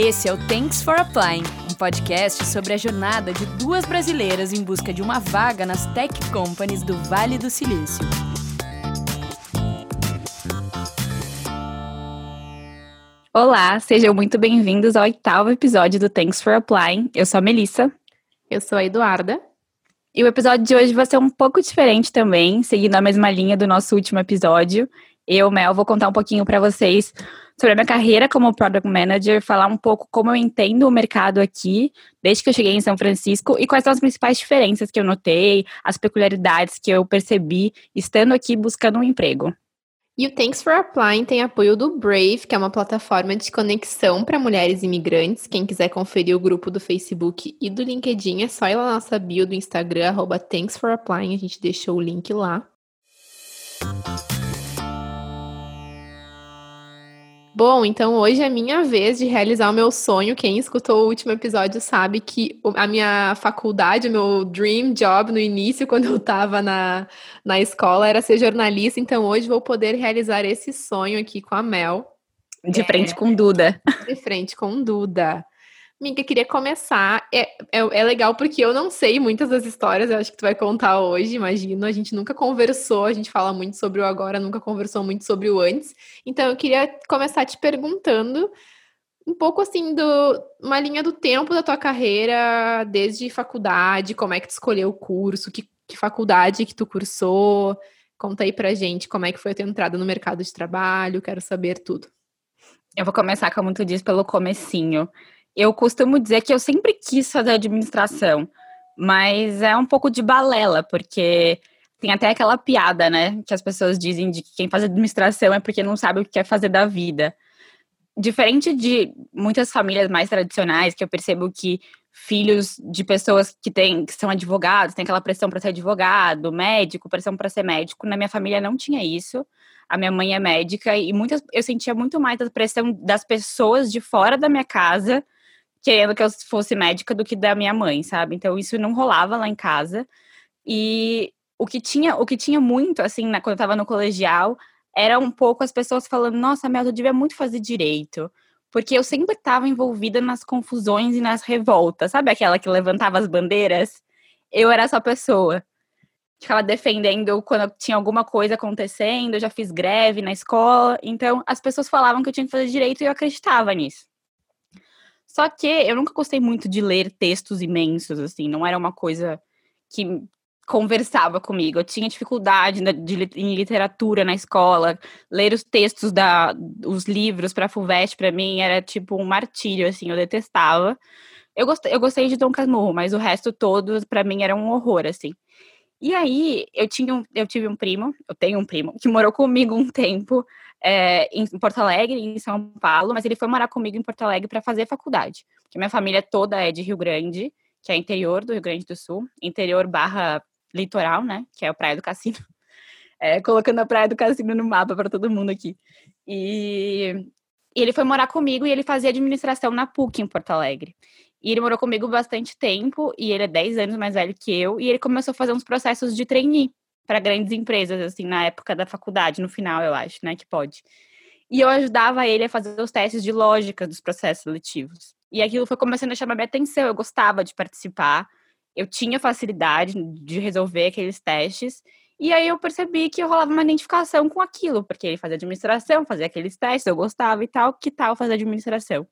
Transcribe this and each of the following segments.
Esse é o Thanks for Applying, um podcast sobre a jornada de duas brasileiras em busca de uma vaga nas tech companies do Vale do Silício. Olá, sejam muito bem-vindos ao oitavo episódio do Thanks for Applying. Eu sou a Melissa. Eu sou a Eduarda. E o episódio de hoje vai ser um pouco diferente também, seguindo a mesma linha do nosso último episódio. Eu, Mel, vou contar um pouquinho para vocês sobre a minha carreira como Product Manager, falar um pouco como eu entendo o mercado aqui, desde que eu cheguei em São Francisco, e quais são as principais diferenças que eu notei, as peculiaridades que eu percebi estando aqui buscando um emprego. E o Thanks for Applying tem apoio do Brave, que é uma plataforma de conexão para mulheres imigrantes. Quem quiser conferir o grupo do Facebook e do LinkedIn, é só ir lá na nossa bio do Instagram, arroba Thanks for Applying, a gente deixou o link lá. Bom, então hoje é minha vez de realizar o meu sonho. Quem escutou o último episódio sabe que a minha faculdade, o meu dream job no início, quando eu estava na, na escola, era ser jornalista. Então hoje vou poder realizar esse sonho aqui com a Mel. De frente é, com Duda. De frente com Duda. Miga, queria começar. É, é, é, legal porque eu não sei muitas das histórias, eu acho que tu vai contar hoje, imagino. A gente nunca conversou, a gente fala muito sobre o agora, nunca conversou muito sobre o antes. Então eu queria começar te perguntando um pouco assim do uma linha do tempo da tua carreira, desde faculdade, como é que tu escolheu o curso, que, que faculdade que tu cursou. Conta aí pra gente como é que foi a tua entrada no mercado de trabalho, quero saber tudo. Eu vou começar, como tu diz, pelo comecinho. Eu costumo dizer que eu sempre quis fazer administração, mas é um pouco de balela, porque tem até aquela piada, né, que as pessoas dizem de que quem faz administração é porque não sabe o que quer fazer da vida. Diferente de muitas famílias mais tradicionais, que eu percebo que filhos de pessoas que têm que são advogados, tem aquela pressão para ser advogado, médico, pressão para ser médico. Na minha família não tinha isso. A minha mãe é médica e muitas eu sentia muito mais a pressão das pessoas de fora da minha casa querendo que eu fosse médica do que da minha mãe, sabe? Então isso não rolava lá em casa. E o que tinha, o que tinha muito, assim, na, quando eu tava no colegial, era um pouco as pessoas falando: nossa, Mel, eu devia muito fazer direito. Porque eu sempre estava envolvida nas confusões e nas revoltas. Sabe aquela que levantava as bandeiras? Eu era essa pessoa. Ficava defendendo quando tinha alguma coisa acontecendo, eu já fiz greve na escola. Então, as pessoas falavam que eu tinha que fazer direito e eu acreditava nisso. Só que eu nunca gostei muito de ler textos imensos, assim, não era uma coisa que conversava comigo. Eu tinha dificuldade de, em literatura na escola, ler os textos da os livros para Fulvestre para mim era tipo um martírio, assim, eu detestava. Eu gostei, eu gostei de Dom Casmurro, mas o resto todo para mim era um horror, assim. E aí, eu, tinha um, eu tive um primo, eu tenho um primo, que morou comigo um tempo é, em Porto Alegre, em São Paulo, mas ele foi morar comigo em Porto Alegre para fazer faculdade. Porque minha família toda é de Rio Grande, que é interior do Rio Grande do Sul, interior barra litoral, né? Que é a Praia do Cassino. É, colocando a Praia do Cassino no mapa para todo mundo aqui. E, e ele foi morar comigo e ele fazia administração na PUC em Porto Alegre. E ele morou comigo bastante tempo, e ele é 10 anos mais velho que eu, e ele começou a fazer uns processos de trainee para grandes empresas, assim, na época da faculdade, no final, eu acho, né, que pode. E eu ajudava ele a fazer os testes de lógica dos processos seletivos. E aquilo foi começando a chamar minha atenção, eu gostava de participar, eu tinha facilidade de resolver aqueles testes, e aí eu percebi que eu rolava uma identificação com aquilo, porque ele fazia administração, fazia aqueles testes, eu gostava e tal, que tal fazer administração?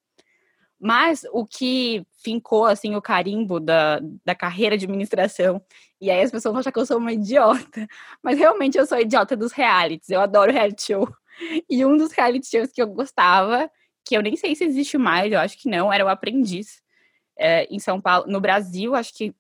Mas o que fincou, assim, o carimbo da, da carreira de administração, e aí as pessoas vão achar que eu sou uma idiota, mas realmente eu sou idiota dos realities, eu adoro reality show. E um dos reality shows que eu gostava, que eu nem sei se existe mais, eu acho que não, era o Aprendiz, é, em São Paulo. No Brasil, acho que,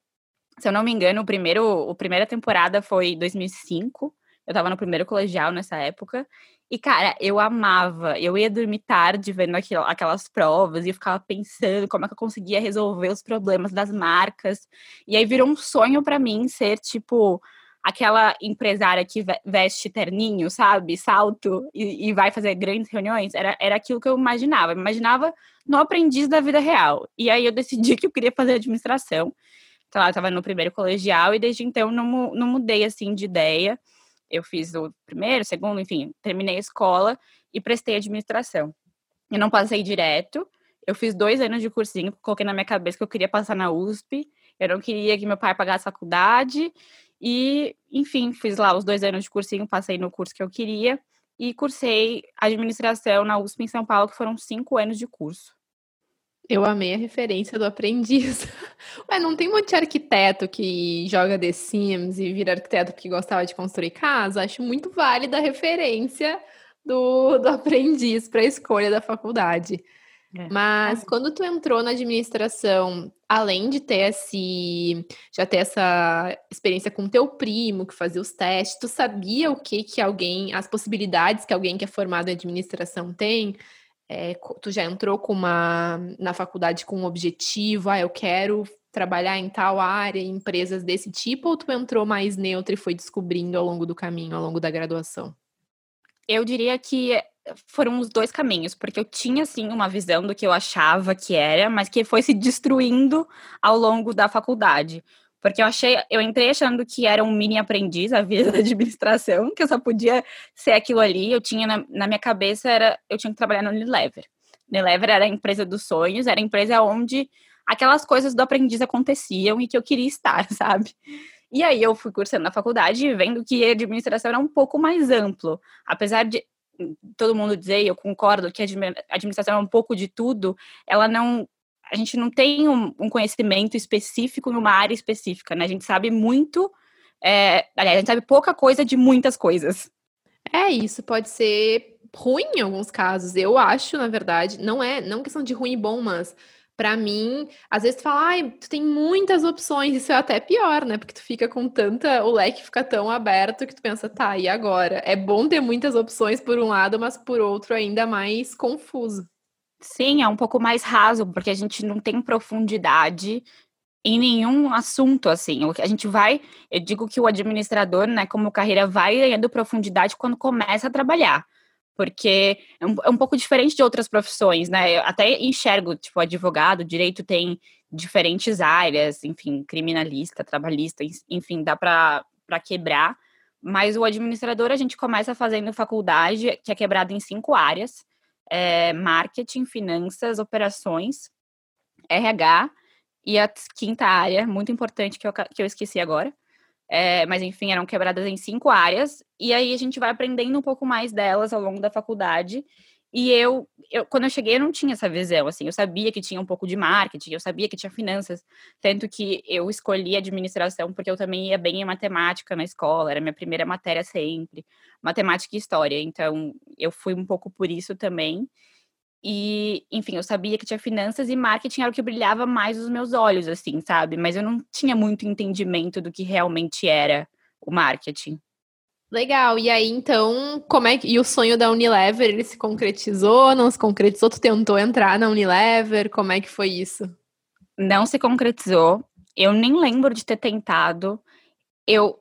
se eu não me engano, o primeiro, a primeira temporada foi 2005, eu tava no primeiro colegial nessa época, e, cara, eu amava. Eu ia dormir tarde vendo aquilo, aquelas provas e eu ficava pensando como é que eu conseguia resolver os problemas das marcas. E aí virou um sonho para mim ser, tipo, aquela empresária que veste terninho, sabe? Salto e, e, vai fazer grandes reuniões. Era, era aquilo que eu imaginava. Eu imaginava no aprendiz da vida real. E aí eu decidi que eu queria fazer administração. Então, eu estava no primeiro colegial e desde então não, não mudei, assim, de ideia eu fiz o primeiro, segundo, enfim, terminei a escola e prestei administração. Eu não passei direto, Eu fiz dois anos de cursinho, coloquei na minha cabeça que eu queria passar na USP, eu não queria que meu pai pagasse faculdade, e, enfim, fiz lá os dois anos de cursinho, passei no curso que eu queria, e cursei administração na USP em São Paulo, que foram cinco anos de curso. Eu amei a referência do aprendiz. Ué, não tem um monte de arquiteto que joga The Sims e vira arquiteto porque gostava de construir casa? Acho muito válida a referência do, do aprendiz para a escolha da faculdade. É. Mas quando tu entrou na administração, além de ter esse, já ter essa experiência com teu primo que fazia os testes, tu sabia o que que alguém, as possibilidades que alguém que é formado em administração tem? É, tu já entrou com uma na faculdade com um objetivo, ah, eu quero trabalhar em tal área, em empresas desse tipo, ou tu entrou mais neutro e foi descobrindo ao longo do caminho, ao longo da graduação? Eu diria que foram os dois caminhos, porque eu tinha sim uma visão do que eu achava que era, mas que foi se destruindo ao longo da faculdade. Porque eu achei, eu entrei achando que era um mini aprendiz a vida da administração, que eu só podia ser aquilo ali. Eu tinha na, na minha cabeça era eu tinha que trabalhar no Unilever. Unilever era a empresa dos sonhos, era a empresa onde aquelas coisas do aprendiz aconteciam e que eu queria estar, sabe? E aí eu fui cursando na faculdade vendo que a administração era um pouco mais amplo. Apesar de todo mundo dizer, e eu concordo, que a administração é um pouco de tudo, ela não. A gente não tem um, um conhecimento específico numa área específica, né? A gente sabe muito. É, aliás, a gente sabe pouca coisa de muitas coisas. É, isso pode ser ruim em alguns casos. Eu acho, na verdade, não é não questão de ruim e bom, mas para mim, às vezes tu fala, ai, tu tem muitas opções, isso é até pior, né? Porque tu fica com tanta, o leque fica tão aberto que tu pensa, tá, e agora? É bom ter muitas opções por um lado, mas por outro ainda mais confuso. Sim, é um pouco mais raso, porque a gente não tem profundidade em nenhum assunto, assim. A gente vai, eu digo que o administrador, né, como carreira, vai ganhando profundidade quando começa a trabalhar porque é um, é um, pouco diferente de outras profissões, né? Eu até enxergo, tipo, advogado, direito tem diferentes áreas, enfim, criminalista, trabalhista, enfim, dá para quebrar. Mas o administrador a gente começa fazendo faculdade, que é quebrado em cinco áreas: é, marketing, finanças, operações, RH e a quinta área, muito importante que eu, que eu esqueci agora, é, mas enfim, eram quebradas em cinco áreas, e aí a gente vai aprendendo um pouco mais delas ao longo da faculdade. E eu, eu, quando eu cheguei, eu não tinha essa visão, assim, eu sabia que tinha um pouco de marketing, eu sabia que tinha finanças, tanto que eu escolhi administração porque eu também ia bem em matemática na escola, era minha primeira matéria sempre, matemática e história, então eu fui um pouco por isso também. E, enfim, eu sabia que tinha finanças e marketing era o que brilhava mais os meus olhos, assim, sabe? Mas eu não tinha muito entendimento do que realmente era o marketing. Legal. E aí, então, como é que. E o sonho da Unilever, ele se concretizou? Não se concretizou? Tu tentou entrar na Unilever? Como é que foi isso? Não se concretizou. Eu nem lembro de ter tentado. Eu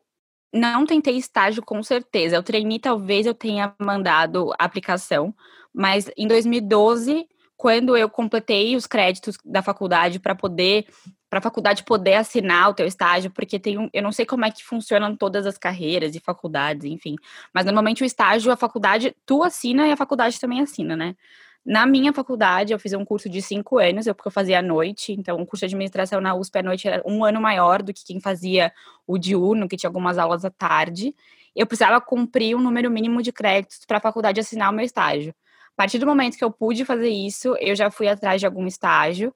não tentei estágio com certeza. Eu treinei, talvez eu tenha mandado aplicação, mas em 2012, quando eu completei os créditos da faculdade para poder para a faculdade poder assinar o teu estágio, porque tem um, eu não sei como é que funcionam todas as carreiras e faculdades, enfim, mas normalmente o estágio a faculdade tu assina e a faculdade também assina, né? Na minha faculdade, eu fiz um curso de cinco anos, porque eu fazia à noite, então o curso de administração na USP à noite era um ano maior do que quem fazia o diurno, que tinha algumas aulas à tarde. Eu precisava cumprir um número mínimo de créditos para a faculdade assinar o meu estágio. A partir do momento que eu pude fazer isso, eu já fui atrás de algum estágio.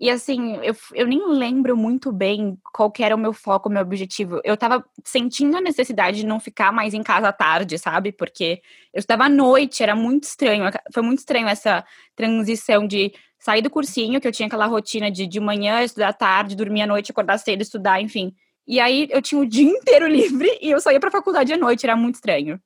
E assim, eu, eu nem lembro muito bem qual era o meu foco, o meu objetivo. Eu tava sentindo a necessidade de não ficar mais em casa à tarde, sabe? Porque eu estava à noite, era muito estranho. Foi muito estranho essa transição de sair do cursinho, que eu tinha aquela rotina de de manhã estudar à tarde, dormir à noite, acordar cedo, estudar, enfim. E aí eu tinha o dia inteiro livre e eu só ia pra faculdade à noite, era muito estranho.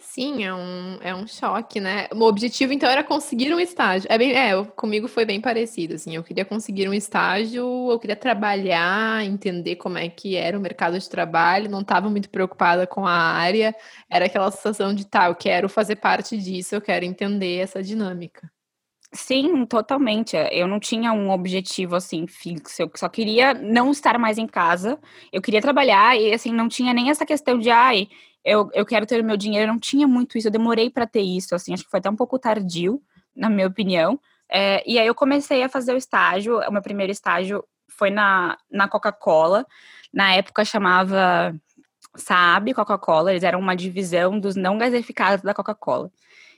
Sim, é um, é um choque, né? O objetivo, então, era conseguir um estágio. É bem, é, comigo foi bem parecido, assim. Eu queria conseguir um estágio, eu queria trabalhar, entender como é que era o mercado de trabalho, não estava muito preocupada com a área. Era aquela sensação de, tá, eu quero fazer parte disso, eu quero entender essa dinâmica. Sim, totalmente. Eu não tinha um objetivo assim fixo. Eu só queria não estar mais em casa. Eu queria trabalhar e assim não tinha nem essa questão de ai, eu, eu quero ter o meu dinheiro, eu não tinha muito isso, eu demorei para ter isso, assim, acho que foi até um pouco tardio, na minha opinião, É, e aí eu comecei a fazer o estágio, o meu primeiro estágio foi na, na Coca-Cola, na época chamava Saab Coca-Cola, eles eram uma divisão dos não gasificados da Coca-Cola.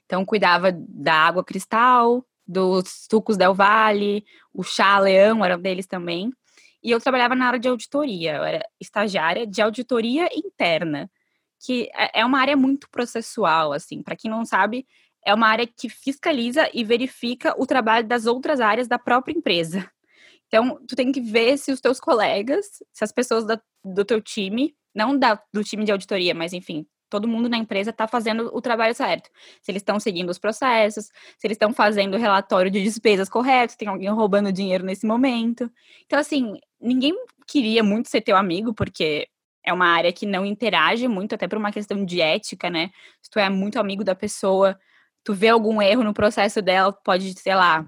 Então cuidava da água cristal, dos sucos Del Valle, o chá Leão era deles também. E eu trabalhava na área de auditoria, eu era estagiária de auditoria interna, que é, é uma área muito processual, assim. Para quem não sabe, é uma área que fiscaliza e verifica o trabalho das outras áreas da própria empresa. Então, tu tem que ver se os teus colegas, se as pessoas da, do teu time, não da, do time de auditoria, mas enfim, todo mundo na empresa está fazendo o trabalho certo. Se eles estão seguindo os processos, se eles estão fazendo o relatório de despesas correto, tem alguém roubando dinheiro nesse momento. Então, assim, ninguém queria muito ser teu amigo, porque é uma área que não interage muito, até por uma questão de ética, né? Se tu é muito amigo da pessoa, tu vê algum erro no processo dela, pode, sei lá,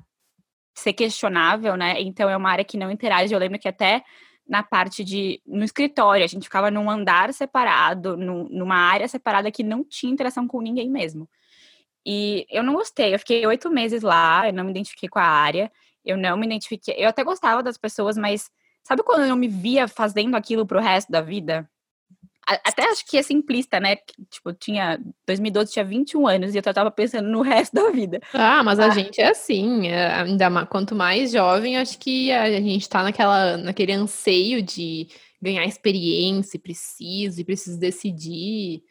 ser questionável, né? Então é uma área que não interage. Eu lembro que até na parte de no escritório, a gente ficava num andar separado, numa área separada que não tinha interação com ninguém mesmo. E eu não gostei, eu fiquei oito meses lá, eu não me identifiquei com a área, eu não me identifiquei. Eu até gostava das pessoas, mas sabe quando eu me via fazendo aquilo pro resto da vida? Até acho que é simplista, né? Tipo, tinha. 2012 tinha 21 anos e eu tava pensando no resto da vida. Ah, mas a ah. gente é assim. É, ainda mais, quanto mais jovem, acho que a gente tá naquela, naquele anseio de ganhar experiência, preciso, e preciso decidir.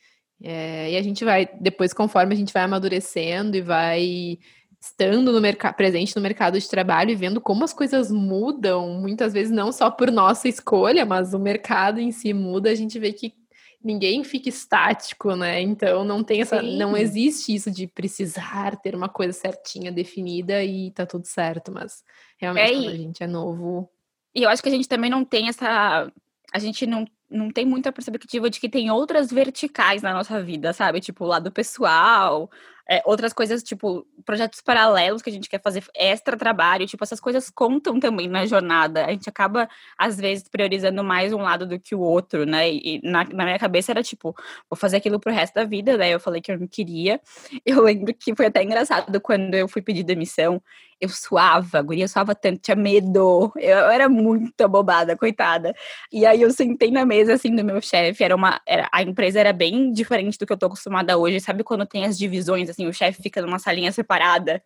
É, e a gente vai, depois, conforme a gente vai amadurecendo e vai estando no mercado, presente no mercado de trabalho e vendo como as coisas mudam, muitas vezes não só por nossa escolha, mas o mercado em si muda, a gente vê que ninguém fica estático, né? Então não tem essa, Sim. não existe isso de precisar ter uma coisa certinha definida e tá tudo certo, mas realmente é, quando a gente é novo. E eu acho que a gente também não tem essa, a gente não não tem muita perspectiva de que tem outras verticais na nossa vida, sabe? Tipo, o lado pessoal, é, outras coisas, tipo, projetos paralelos que a gente quer fazer extra trabalho, tipo, essas coisas contam também na jornada. A gente acaba, às vezes, priorizando mais um lado do que o outro, né? E na, na minha cabeça era tipo, vou fazer aquilo pro resto da vida, daí eu falei que eu não queria. Eu lembro que foi até engraçado quando eu fui pedir demissão, eu suava, a guria suava tanto, tinha medo, eu, eu era muito abobada, coitada. E aí eu sentei na mesa, assim, do meu chefe, era uma, era, a empresa era bem diferente do que eu tô acostumada hoje, sabe quando tem as divisões, assim, o chefe fica numa salinha separada.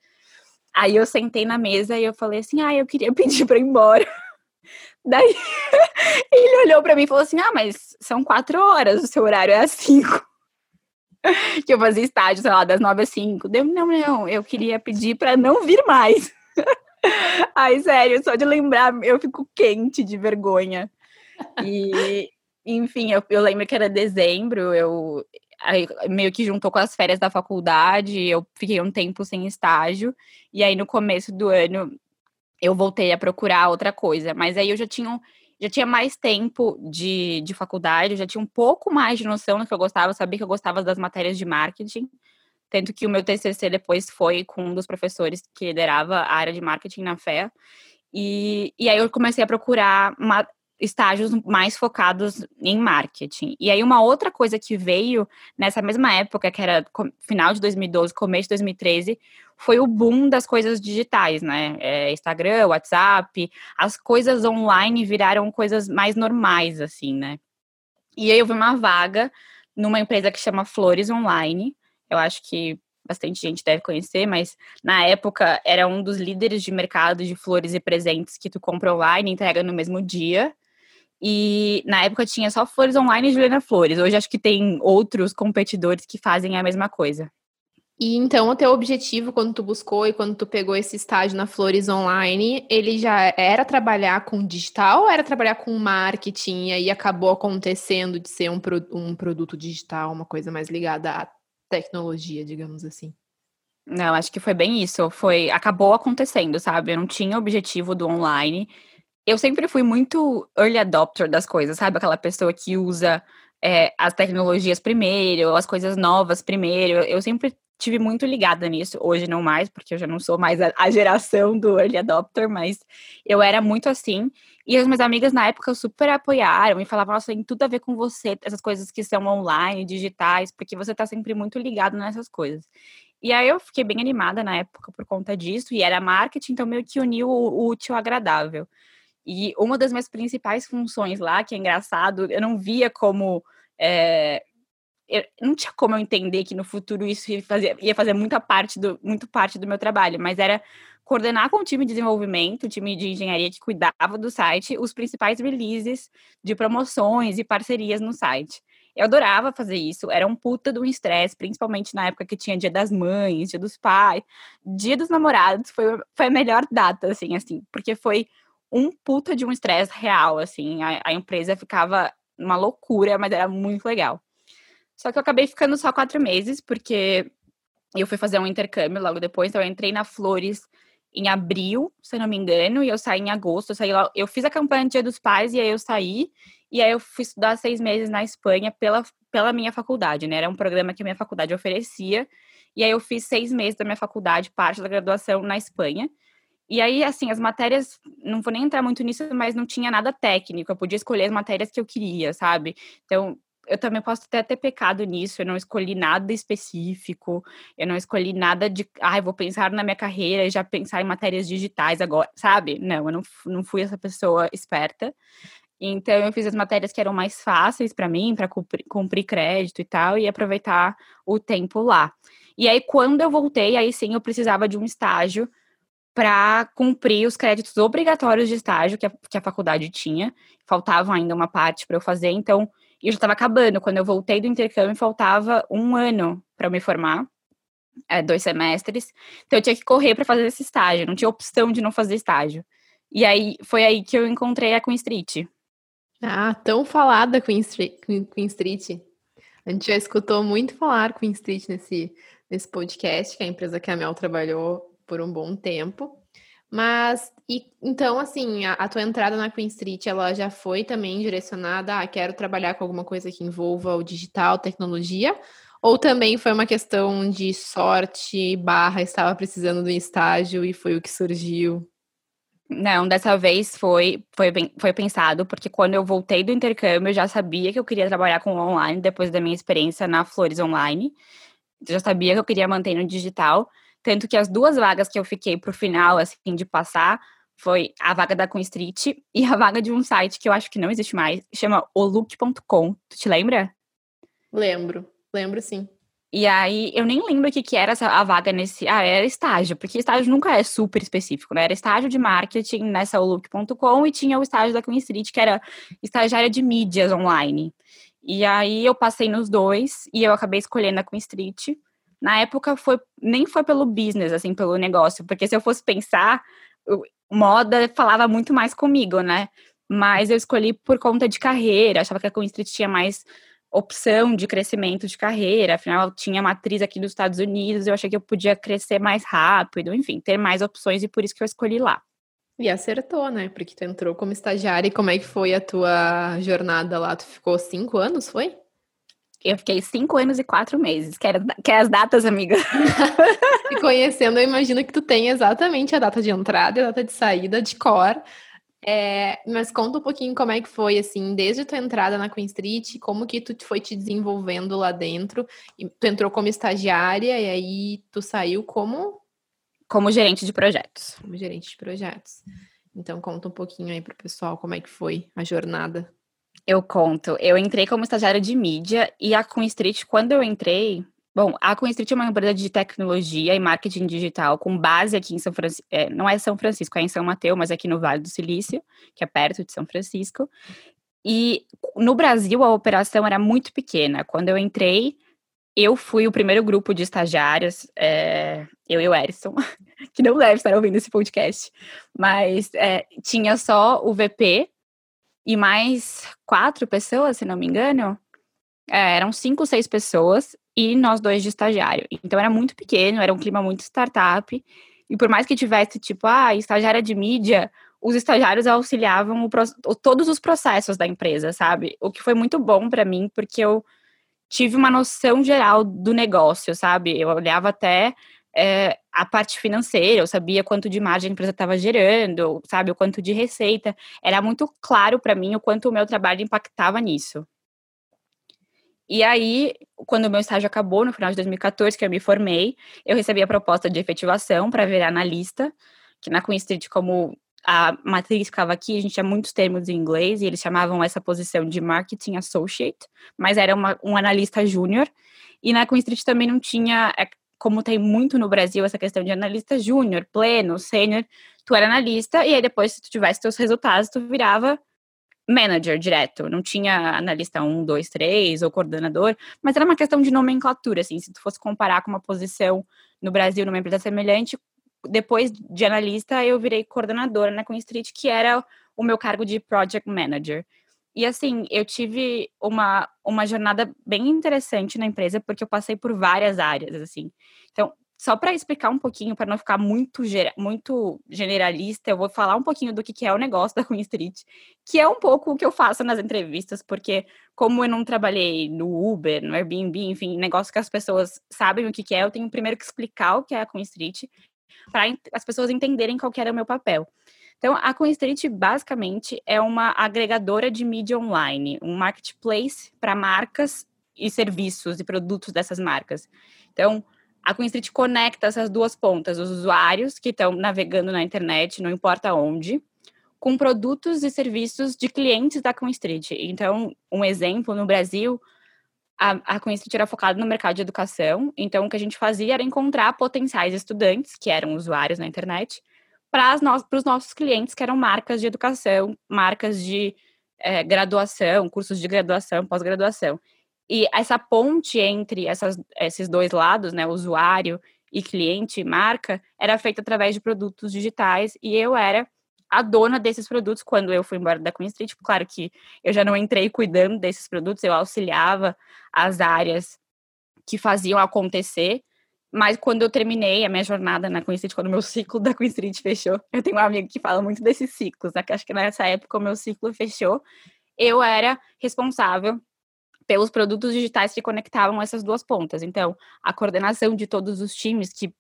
Aí eu sentei na mesa e eu falei assim: ah, eu queria pedir para ir embora. Daí ele olhou para mim e falou assim: ah, mas são quatro horas, o seu horário é às cinco. Que eu fazia estágio, sei lá, das nove às cinco. Deu, não, não, eu queria pedir para não vir mais. Ai, sério, só de lembrar, eu fico quente de vergonha. E, enfim, eu, eu lembro que era dezembro, eu, aí meio que juntou com as férias da faculdade, eu fiquei um tempo sem estágio, e aí no começo do ano eu voltei a procurar outra coisa, mas aí eu já tinha, já tinha mais tempo de, de faculdade, já tinha um pouco mais de noção do que eu gostava, eu sabia que eu gostava das matérias de marketing, tanto que o meu TCC depois foi com um dos professores que liderava a área de marketing na FEA, e, e aí eu comecei a procurar estágios mais focados em marketing. E aí uma outra coisa que veio nessa mesma época, que era final de 2012, começo de 2013, foi o boom das coisas digitais, né? É, Instagram, WhatsApp, as coisas online viraram coisas mais normais, assim, né? E aí eu vi uma vaga numa empresa que chama Flores Online. Eu acho que bastante gente deve conhecer, mas na época era um dos líderes de mercado de flores e presentes que tu compra online e entrega no mesmo dia. E na época tinha só Flores Online e Juliana Flores. Hoje acho que tem outros competidores que fazem a mesma coisa. E então o teu objetivo quando tu buscou e quando tu pegou esse estágio na Flores Online, ele já era trabalhar com digital ou era trabalhar com marketing e acabou acontecendo de ser um, pro, um produto digital, uma coisa mais ligada à tecnologia, digamos assim? Não, acho que foi bem isso. Foi acabou acontecendo, sabe? Eu não tinha objetivo do online eu sempre fui muito early adopter das coisas, sabe? Aquela pessoa que usa é, as tecnologias primeiro, as coisas novas primeiro. Eu sempre tive muito ligada nisso. Hoje não mais, porque eu já não sou mais a, a, geração do early adopter, mas eu era muito assim. E as minhas amigas na época super apoiaram e falavam, nossa, tem tudo a ver com você, essas coisas que são online, digitais, porque você tá sempre muito ligado nessas coisas. E aí eu fiquei bem animada na época por conta disso, e era marketing, então meio que uniu o útil ao agradável. E uma das minhas principais funções lá, que é engraçado, eu não via como. É, eu, não tinha como eu entender que no futuro isso ia fazer, ia fazer muita parte do, muito parte do meu trabalho, mas era coordenar com o time de desenvolvimento, o time de engenharia que cuidava do site, os principais releases de promoções e parcerias no site. Eu adorava fazer isso, era um puta do estresse, principalmente na época que tinha dia das mães, dia dos pais, dia dos namorados, foi, foi a melhor data, assim, assim, porque foi um puta de um estresse real, assim, a, a empresa ficava uma loucura, mas era muito legal. Só que eu acabei ficando só quatro meses, porque eu fui fazer um intercâmbio logo depois, então eu entrei na Flores em abril, se não me engano, e eu saí em agosto. Eu, saí lá, eu fiz a campanha Dia dos Pais e aí eu saí. E aí eu fui estudar seis meses na Espanha pela, pela minha faculdade, né? Era um programa que a minha faculdade oferecia. E aí eu fiz seis meses da minha faculdade, parte da graduação na Espanha. E aí, assim, as matérias, não vou nem entrar muito nisso, mas não tinha nada técnico. Eu podia escolher as matérias que eu queria, sabe? Então, eu também posso até ter pecado nisso, eu não escolhi nada específico, eu não escolhi nada de, ai, ah, vou pensar na minha carreira e já pensar em matérias digitais agora, sabe? Não, eu não, não fui essa pessoa esperta. Então, eu fiz as matérias que eram mais fáceis para mim, para cumprir, cumprir crédito e tal, e aproveitar o tempo lá. E aí, quando eu voltei, aí sim eu precisava de um estágio para cumprir os créditos obrigatórios de estágio que a, que a faculdade tinha. Faltava ainda uma parte para eu fazer, então eu já estava acabando. Quando eu voltei do intercâmbio, faltava um ano para me formar, é, dois semestres. Então eu tinha que correr para fazer esse estágio, não tinha opção de não fazer estágio. E aí foi aí que eu encontrei a Queen Street. Ah, tão falada Queen Street. Queen Street. A gente já escutou muito falar Queen Street nesse, nesse podcast, que é a empresa que a Mel trabalhou por um bom tempo. Mas, e, então, assim, a, a, tua entrada na Queen Street, ela já foi também direcionada a quero trabalhar com alguma coisa que envolva o digital, tecnologia? Ou também foi uma questão de sorte, barra, estava precisando um estágio e foi o que surgiu? Não, dessa vez foi, foi, foi pensado, porque quando eu voltei do intercâmbio, eu já sabia que eu queria trabalhar com online, depois da minha experiência na Flores Online. Eu já sabia que eu queria manter no digital. Tanto que as duas vagas que eu fiquei pro final, assim, de passar, foi a vaga da Street e a vaga de um site que eu acho que não existe mais, chama olook.com. Tu te lembra? Lembro, lembro sim. E aí, eu nem lembro o que, que era essa, a vaga nesse. Ah, era estágio, porque estágio nunca é super específico, né? Era estágio de marketing nessa Look.com e tinha o estágio da Queen Street, que era estagiária de mídias online. E aí eu passei nos dois e eu acabei escolhendo a Queen Street na época foi nem foi pelo business, assim, pelo negócio, porque se eu fosse pensar, moda falava muito mais comigo, né? Mas eu escolhi por conta de carreira, achava que a Street tinha mais opção de crescimento de carreira, afinal tinha matriz aqui dos Estados Unidos, eu achei que eu podia crescer mais rápido, enfim, ter mais opções e por isso que eu escolhi lá. E acertou, né? Porque tu entrou como estagiária e como é que foi a tua jornada lá? Tu ficou cinco anos, foi? Eu fiquei cinco anos e quatro meses. Quer, quer as datas, amiga? e conhecendo, eu imagino que tu tem exatamente a data de entrada e a data de saída de cor. É, mas conta um pouquinho como é que foi, assim, desde a tua entrada na Queen Street, como que tu foi te desenvolvendo lá dentro. E tu entrou como estagiária e aí tu saiu como? Como gerente de projetos. Como gerente de projetos. Então conta um pouquinho aí pro pessoal como é que foi a jornada. Eu conto. Eu entrei como estagiária de mídia e a Queen Street, quando eu entrei. Bom, a Queen Street é uma empresa de tecnologia e marketing digital com base aqui em São Francisco. É, não é São Francisco, é em São Mateus, mas aqui no Vale do Silício, que é perto de São Francisco. E no Brasil a operação era muito pequena. Quando eu entrei, eu fui o primeiro grupo de estagiários, é, eu e o Erison, que não deve estar ouvindo esse podcast, mas é, tinha só o VP, e mais quatro pessoas, se não me engano. É, eram cinco, seis pessoas e nós dois de estagiário. Então era muito pequeno, era um clima muito startup. E por mais que tivesse, tipo, ah, estagiária de mídia, os estagiários auxiliavam o, todos os processos da empresa, sabe? O que foi muito bom para mim, porque eu tive uma noção geral do negócio, sabe? Eu olhava até é, a parte financeira, eu sabia quanto de margem a empresa estava gerando, sabe, o quanto de receita. Era muito claro para mim o quanto o meu trabalho impactava nisso. E aí, quando o meu estágio acabou, no final de 2014, que eu me formei, eu recebi a proposta de efetivação para virar analista, que na Queen Street, como a matriz ficava aqui, a gente tinha muitos termos em inglês, e eles chamavam essa posição de Marketing Associate, mas era uma, um analista júnior. E na Queen Street também não tinha, é, como tem muito no Brasil, essa questão de analista júnior, pleno, sênior, tu era analista, e aí depois, se tu tivesse teus resultados, tu virava manager direto, não tinha analista 1, 2, 3 ou coordenador, mas era uma questão de nomenclatura, assim, se tu fosse comparar com uma posição no Brasil numa empresa semelhante, depois de analista eu virei coordenadora na Queen Street, que era o meu cargo de project manager. E assim, eu tive uma, uma jornada bem interessante na empresa, porque eu passei por várias áreas, assim. Então, só para explicar um pouquinho, para não ficar muito, muito generalista, eu vou falar um pouquinho do que, que é o negócio da Queen Street, que é um pouco o que eu faço nas entrevistas, porque como eu não trabalhei no Uber, no Airbnb, enfim, negócio que as pessoas sabem o que, que é, eu tenho primeiro que explicar o que é a Queen Street, para as pessoas entenderem qual era o meu papel. Então, a Queen Street basicamente é uma agregadora de mídia online, um marketplace para marcas e serviços e produtos dessas marcas. Então, a Queen Street conecta essas duas pontas, os usuários que estão navegando na internet, não importa onde, com produtos e serviços de clientes da Queen Street. Então, um exemplo, no Brasil, a, a Queen Street era focada no mercado de educação, então o que a gente fazia era encontrar potenciais estudantes, que eram usuários na internet, para os nossos clientes, que eram marcas de educação, marcas de é, graduação, cursos de graduação, pós-graduação. E essa ponte entre essas, esses dois lados, né, usuário e cliente, marca, era feita através de produtos digitais e eu era a dona desses produtos quando eu fui embora da Queen Street. Claro que eu já não entrei cuidando desses produtos, eu auxiliava as áreas que faziam acontecer. Mas quando eu terminei a minha jornada na Queen Street, quando o meu ciclo da Queen Street fechou, eu tenho um amigo que fala muito desses ciclos, né? Que acho que nessa época o meu ciclo fechou, eu era responsável pelos produtos digitais que conectavam essas duas pontas. Então, a coordenação de todos os times que,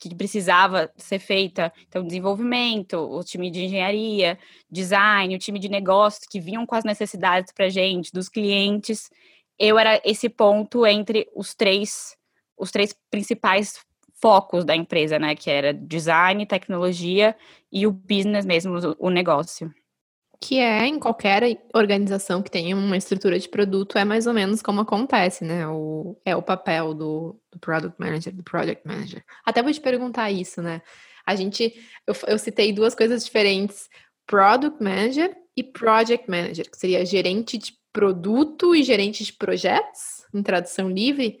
que precisava ser feita, então, desenvolvimento, o time de engenharia, design, o time de negócios que vinham com as necessidades para gente, dos clientes. Eu era esse ponto entre os três, os três principais focos da empresa, né? Que era design, tecnologia e o business mesmo, o negócio que é em qualquer organização que tenha uma estrutura de produto, é mais ou menos como acontece, né? O, é o papel do, do Product Manager, do Project Manager. Até vou te perguntar isso, né? A gente, eu, eu citei duas coisas diferentes, Product Manager e Project Manager, que seria gerente de produto e gerente de projetos, em tradução livre.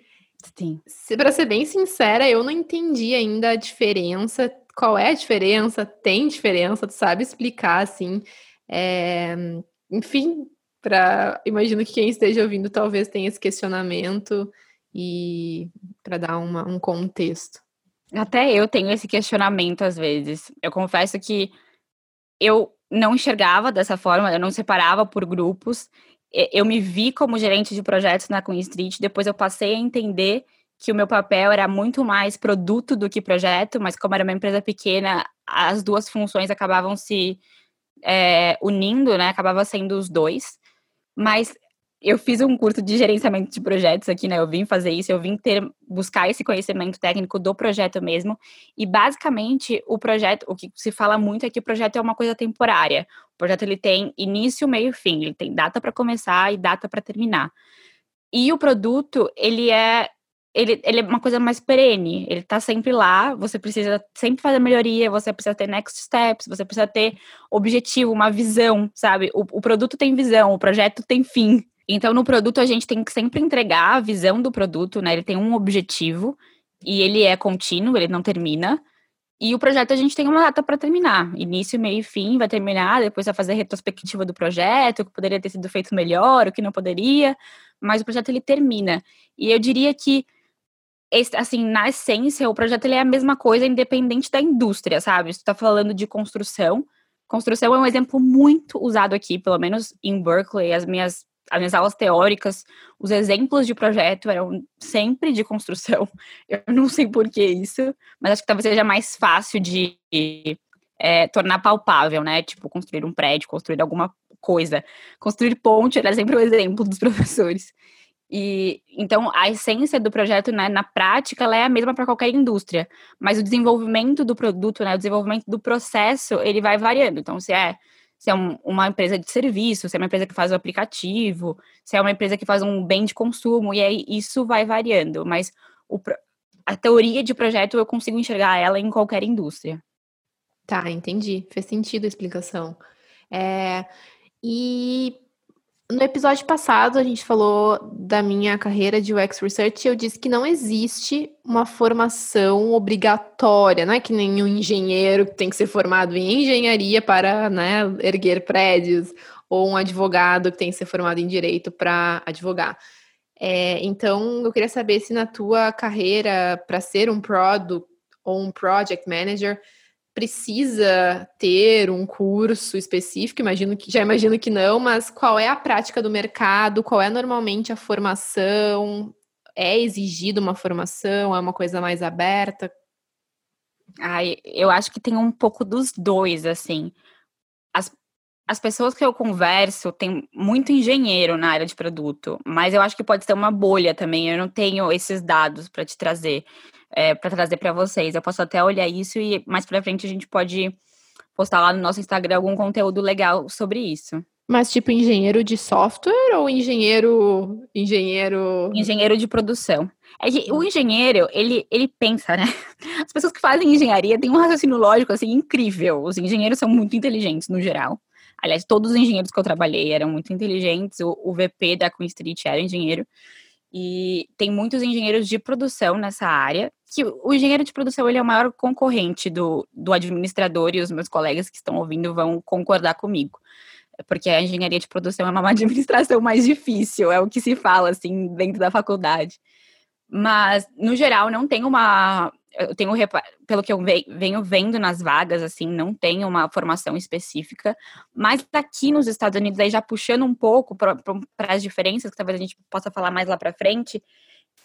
Sim. Se, para ser bem sincera, eu não entendi ainda a diferença. Qual é a diferença? Tem diferença? Tu sabe explicar, assim, é, enfim, para imagino que quem esteja ouvindo talvez tenha esse questionamento e para dar uma, um contexto. Até eu tenho esse questionamento às vezes. Eu confesso que eu não enxergava dessa forma, eu não separava por grupos. Eu me vi como gerente de projetos na Queen Street, depois eu passei a entender que o meu papel era muito mais produto do que projeto, mas como era uma empresa pequena, as duas funções acabavam se é, unindo, né? Acabava sendo os dois. Mas eu fiz um curso de gerenciamento de projetos aqui, né? Eu vim fazer isso, eu vim ter buscar esse conhecimento técnico do projeto mesmo. E basicamente, o projeto, o que se fala muito é que o projeto é uma coisa temporária. O projeto ele tem início, meio e fim, ele tem data para começar e data para terminar. E o produto, ele é ele, ele é uma coisa mais perene, ele tá sempre lá, você precisa sempre fazer melhoria, você precisa ter next steps, você precisa ter objetivo, uma visão, sabe? O, o produto tem visão, o projeto tem fim. Então, no produto, a gente tem que sempre entregar a visão do produto, né? Ele tem um objetivo e ele é contínuo, ele não termina. E o projeto a gente tem uma data para terminar, início, meio e fim, vai terminar, depois vai fazer a retrospectiva do projeto, o que poderia ter sido feito melhor, o que não poderia, mas o projeto ele termina. E eu diria que assim, na essência, o projeto ele é a mesma coisa, independente da indústria, sabe? Você está falando de construção. Construção é um exemplo muito usado aqui, pelo menos em Berkeley. As minhas, as minhas aulas teóricas, os exemplos de projeto eram sempre de construção. Eu não sei por que isso, mas acho que talvez seja mais fácil de é, tornar palpável, né? Tipo, construir um prédio, construir alguma coisa. Construir ponte era sempre o exemplo dos professores. E então a essência do projeto, né, na prática, ela é a mesma para qualquer indústria, mas o desenvolvimento do produto, né, o desenvolvimento do processo, ele vai variando. Então, se é se é um, uma empresa de serviço, se é uma empresa que faz o aplicativo, se é uma empresa que faz um bem de consumo, e aí isso vai variando. Mas o, a teoria de projeto eu consigo enxergar ela em qualquer indústria. Tá, entendi. Fez sentido a explicação. É, e no episódio passado, a gente falou da minha carreira de UX Research e eu disse que não existe uma formação obrigatória, não é que nenhum engenheiro tem que ser formado em engenharia para né, erguer prédios, ou um advogado que tem que ser formado em direito para advogar. É, então, eu queria saber se na tua carreira, para ser um product ou um project manager, precisa ter um curso específico, imagino que já imagino que não, mas qual é a prática do mercado? Qual é normalmente a formação? É exigido uma formação? É uma coisa mais aberta? Ai, eu acho que tem um pouco dos dois, assim. As, as pessoas que eu converso tem muito engenheiro na área de produto, mas eu acho que pode ser uma bolha também. Eu não tenho esses dados para te trazer é, para trazer para vocês. Eu posso até olhar isso e mais para frente a gente pode postar lá no nosso Instagram algum conteúdo legal sobre isso. Mas tipo engenheiro de software ou engenheiro engenheiro engenheiro de produção? É que o engenheiro, ele ele pensa, né? As pessoas que fazem engenharia têm um raciocínio lógico assim incrível. Os engenheiros são muito inteligentes no geral. Aliás, todos os engenheiros que eu trabalhei eram muito inteligentes. O, o VP da Queen Street era engenheiro. E tem muitos engenheiros de produção nessa área, que o engenheiro de produção ele é o maior concorrente do, do administrador e os meus colegas que estão ouvindo vão concordar comigo. Porque a engenharia de produção é uma administração mais difícil, é o que se fala assim dentro da faculdade. Mas, no geral, não tem uma eu tenho pelo que eu venho vendo nas vagas, assim, não tem uma formação específica, mas aqui nos Estados Unidos, aí já puxando um pouco para as diferenças, que talvez a gente possa falar mais lá para frente,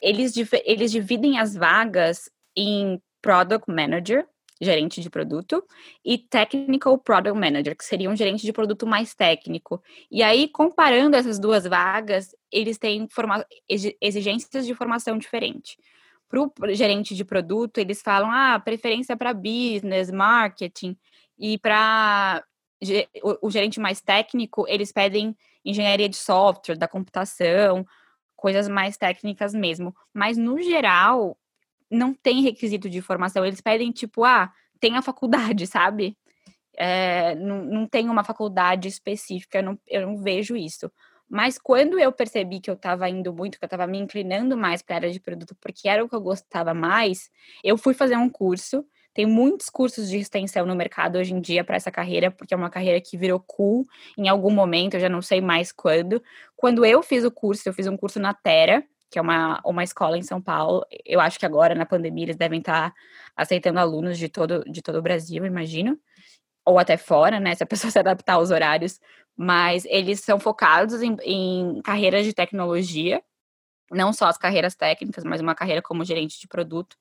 eles, eles dividem as vagas em Product Manager, gerente de produto, e Technical Product Manager, que seria um gerente de produto mais técnico. E aí, comparando essas duas vagas, eles têm exigências de formação diferente para o gerente de produto, eles falam, ah, preferência para business, marketing, e para o, o gerente mais técnico, eles pedem engenharia de software, da computação, coisas mais técnicas mesmo. Mas, no geral, não tem requisito de formação. Eles pedem, tipo, ah, tem a faculdade, sabe? É, não, não tem uma faculdade específica, eu não, eu não vejo isso. Mas quando eu percebi que eu estava indo muito, que eu estava me inclinando mais para a área de produto, porque era o que eu gostava mais, eu fui fazer um curso. Tem muitos cursos de extensão no mercado hoje em dia para essa carreira, porque é uma carreira que virou cool em algum momento, eu já não sei mais quando. Quando eu fiz o curso, eu fiz um curso na Terra, que é uma, uma escola em São Paulo. Eu acho que agora, na pandemia, eles devem estar tá aceitando alunos de todo, de todo o Brasil, imagino. Ou até fora, né? Se a pessoa se adaptar aos horários mas eles são focados em, em carreiras de tecnologia, não só as carreiras técnicas, mas uma carreira como gerente de produto.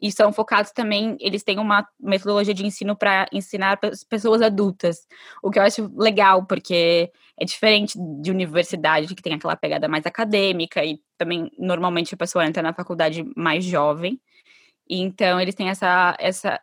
E são focados também, eles têm uma metodologia de ensino para ensinar pessoas adultas, o que eu acho legal, porque é diferente de universidade, que tem aquela pegada mais acadêmica, e também normalmente a pessoa entra na faculdade mais jovem. Então eles têm essa, essa,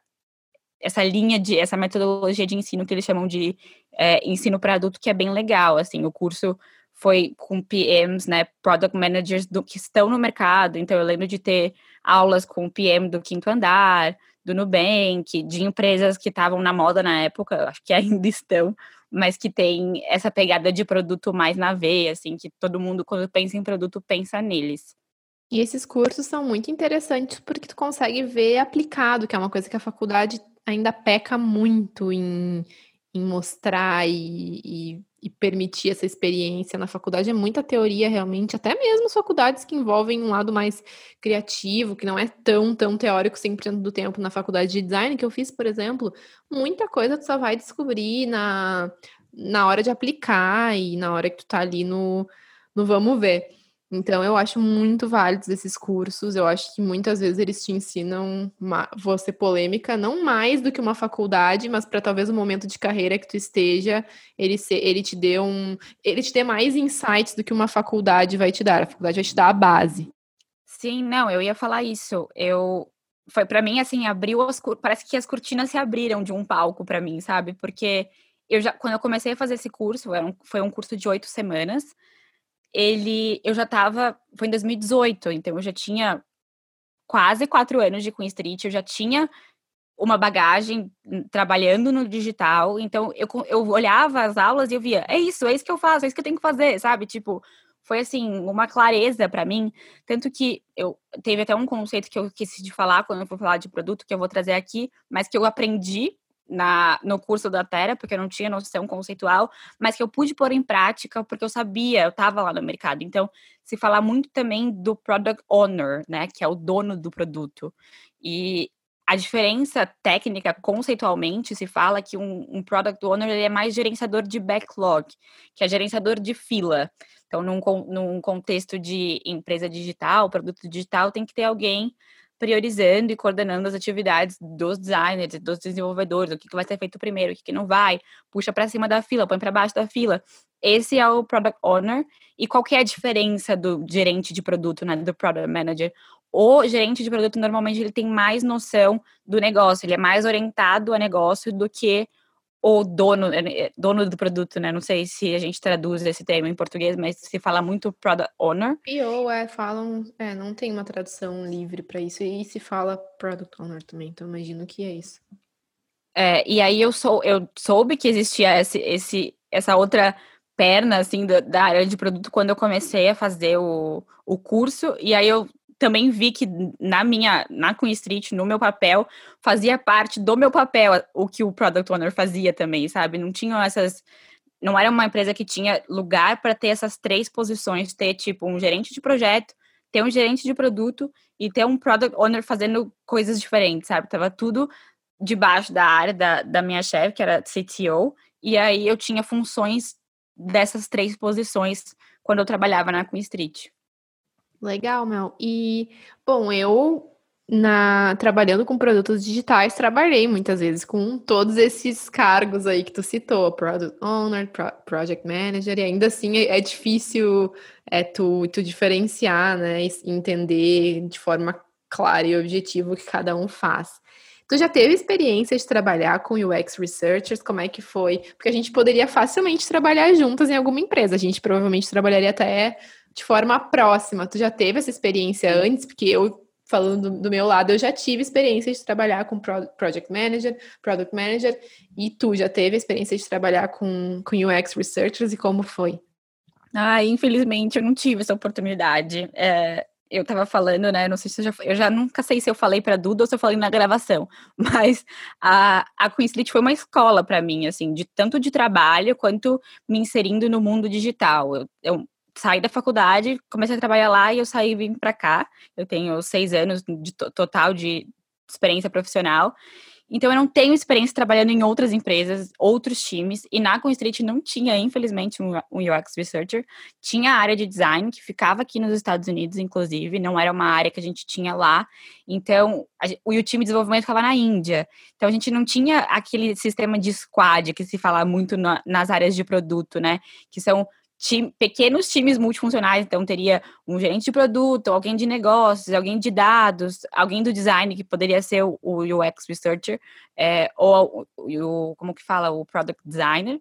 essa linha de essa metodologia de ensino que eles chamam de é, ensino para adulto que é bem legal assim o curso foi com PMs né product managers do que estão no mercado então eu lembro de ter aulas com o PM do quinto andar do Nubank de empresas que estavam na moda na época acho que ainda estão mas que tem essa pegada de produto mais na veia assim que todo mundo quando pensa em produto pensa neles. E esses cursos são muito interessantes porque tu consegue ver aplicado, que é uma coisa que a faculdade ainda peca muito em, em mostrar e, e, e, permitir essa experiência na faculdade. É muita teoria, realmente, até mesmo faculdades que envolvem um lado mais criativo, que não é tão, tão teórico 100% do tempo na faculdade de design, que eu fiz, por exemplo, muita coisa tu só vai descobrir na, na hora de aplicar e na hora que tu tá ali no, no vamos ver. Então, eu acho muito válidos esses cursos. Eu acho que muitas vezes eles te ensinam, uma, ser polêmica, não mais do que uma faculdade, mas para talvez o momento de carreira que tu esteja, ele, ser, ele te dê um. Ele te dê mais insights do que uma faculdade vai te dar. A faculdade vai te dar a base. Sim, não, eu ia falar isso. Eu. Foi para mim assim, abriu as. Parece que as cortinas se abriram de um palco para mim, sabe? Porque eu já, quando eu comecei a fazer esse curso, um, foi um curso de oito semanas ele, eu já estava, foi em 2018, então eu já tinha quase quatro anos de Queen Street, eu já tinha uma bagagem hum, trabalhando no digital, então eu, eu olhava as aulas e eu via, é isso, é isso que eu faço, é isso que eu tenho que fazer, sabe? Tipo, foi assim, uma clareza para mim, tanto que eu teve até um conceito que eu esqueci de falar quando eu for falar de produto que eu vou trazer aqui, mas que eu aprendi na, no curso da Terra, porque eu não tinha noção conceitual, mas que eu pude pôr em prática porque eu sabia, eu estava lá no mercado. Então, se falar muito também do product owner, né, que é o dono do produto. E a diferença técnica, conceitualmente, se fala que um, um product owner ele é mais gerenciador de backlog, que é gerenciador de fila. Então, num, num contexto de empresa digital, produto digital, tem que ter alguém priorizando e coordenando as atividades dos designers, dos desenvolvedores, o que, vai ser feito primeiro, o que, que não vai, puxa para cima da fila, põe para baixo da fila. Esse é o Product Owner. E qual que é a diferença do gerente de produto, né, do Product Manager? O gerente de produto, normalmente, ele tem mais noção do negócio, ele é mais orientado a negócio do que o dono, é, é, dono do produto, né? Não sei se a gente traduz esse termo em português, mas se fala muito product owner. PO, é, falam, é, não tem uma tradução livre para isso, e se fala product owner também, então imagino que é isso. É, e aí eu sou, eu soube que existia esse, esse, essa outra perna, assim, da, da área de produto quando eu comecei a fazer o, o curso, e aí eu também vi que na minha, na Queen Street, no meu papel, fazia parte do meu papel o que o Product Owner fazia também, sabe? Não tinham essas. Não era uma empresa que tinha lugar para ter essas três posições, ter tipo um gerente de projeto, ter um gerente de produto e ter um Product Owner fazendo coisas diferentes, sabe? Tava tudo debaixo da área da, da minha chefe, que era CTO, e aí eu tinha funções dessas três posições quando eu trabalhava na Queen Street. Legal, Mel. E, bom, eu na trabalhando com produtos digitais, trabalhei muitas vezes com todos esses cargos aí que tu citou, Product Owner, Pro Project Manager, e ainda assim é, é difícil é, tu, tu diferenciar, né, entender de forma clara e objetiva o que cada um faz. Tu já teve experiência de trabalhar com UX Researchers? Como é que foi? Porque a gente poderia facilmente trabalhar juntas em alguma empresa. A gente provavelmente trabalharia até de forma próxima. Tu já teve essa experiência antes? Porque eu, falando do, do meu lado, eu já tive experiência de trabalhar com Pro, Project Manager, Product Manager, e tu já teve experiência de trabalhar com, com UX Researchers e como foi? Ah, infelizmente eu não tive essa oportunidade. É, eu estava falando, né? Não sei se eu já, eu já nunca sei se eu falei para Duda ou se eu falei na gravação, mas a, a Queen Street foi uma escola para mim, assim, de tanto de trabalho quanto me inserindo no mundo digital. Eu, eu saí da faculdade, comecei a trabalhar lá e eu saí e vim para cá. Eu tenho seis anos de total de experiência profissional. Então eu não tenho experiência trabalhando em outras empresas, outros times, e na Street não tinha, infelizmente, um UX Researcher. Tinha a área de design, que ficava aqui nos Estados Unidos, inclusive, não era uma área que a gente tinha lá. Então, o, time de desenvolvimento ficava na Índia. Então a gente não tinha aquele sistema de squad que se fala muito na, nas áreas de produto, né? Que são time, pequenos times multifuncionais, então teria um gerente de produto, alguém de negócios, alguém de dados, alguém do design, que poderia ser o, o UX Researcher, é, ou o, como que fala, o Product Designer,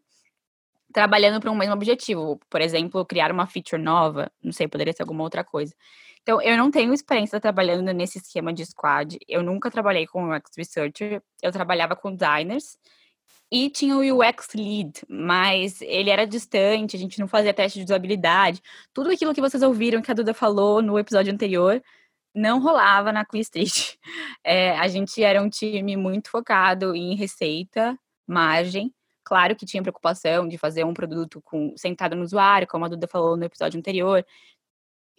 trabalhando para um mesmo objetivo, por exemplo, criar uma feature nova, não sei, poderia ser alguma outra coisa. Então, eu não tenho experiência trabalhando nesse esquema de squad, eu nunca trabalhei com UX Researcher, eu trabalhava com designers, e tinha o UX Lead, mas ele era distante, a gente não fazia teste de usabilidade. Tudo aquilo que vocês ouviram que a Duda falou no episódio anterior não rolava na Queen Street. É, a gente era um time muito focado em receita, margem. Claro que tinha preocupação de fazer um produto com, sentado no usuário, como a Duda falou no episódio anterior,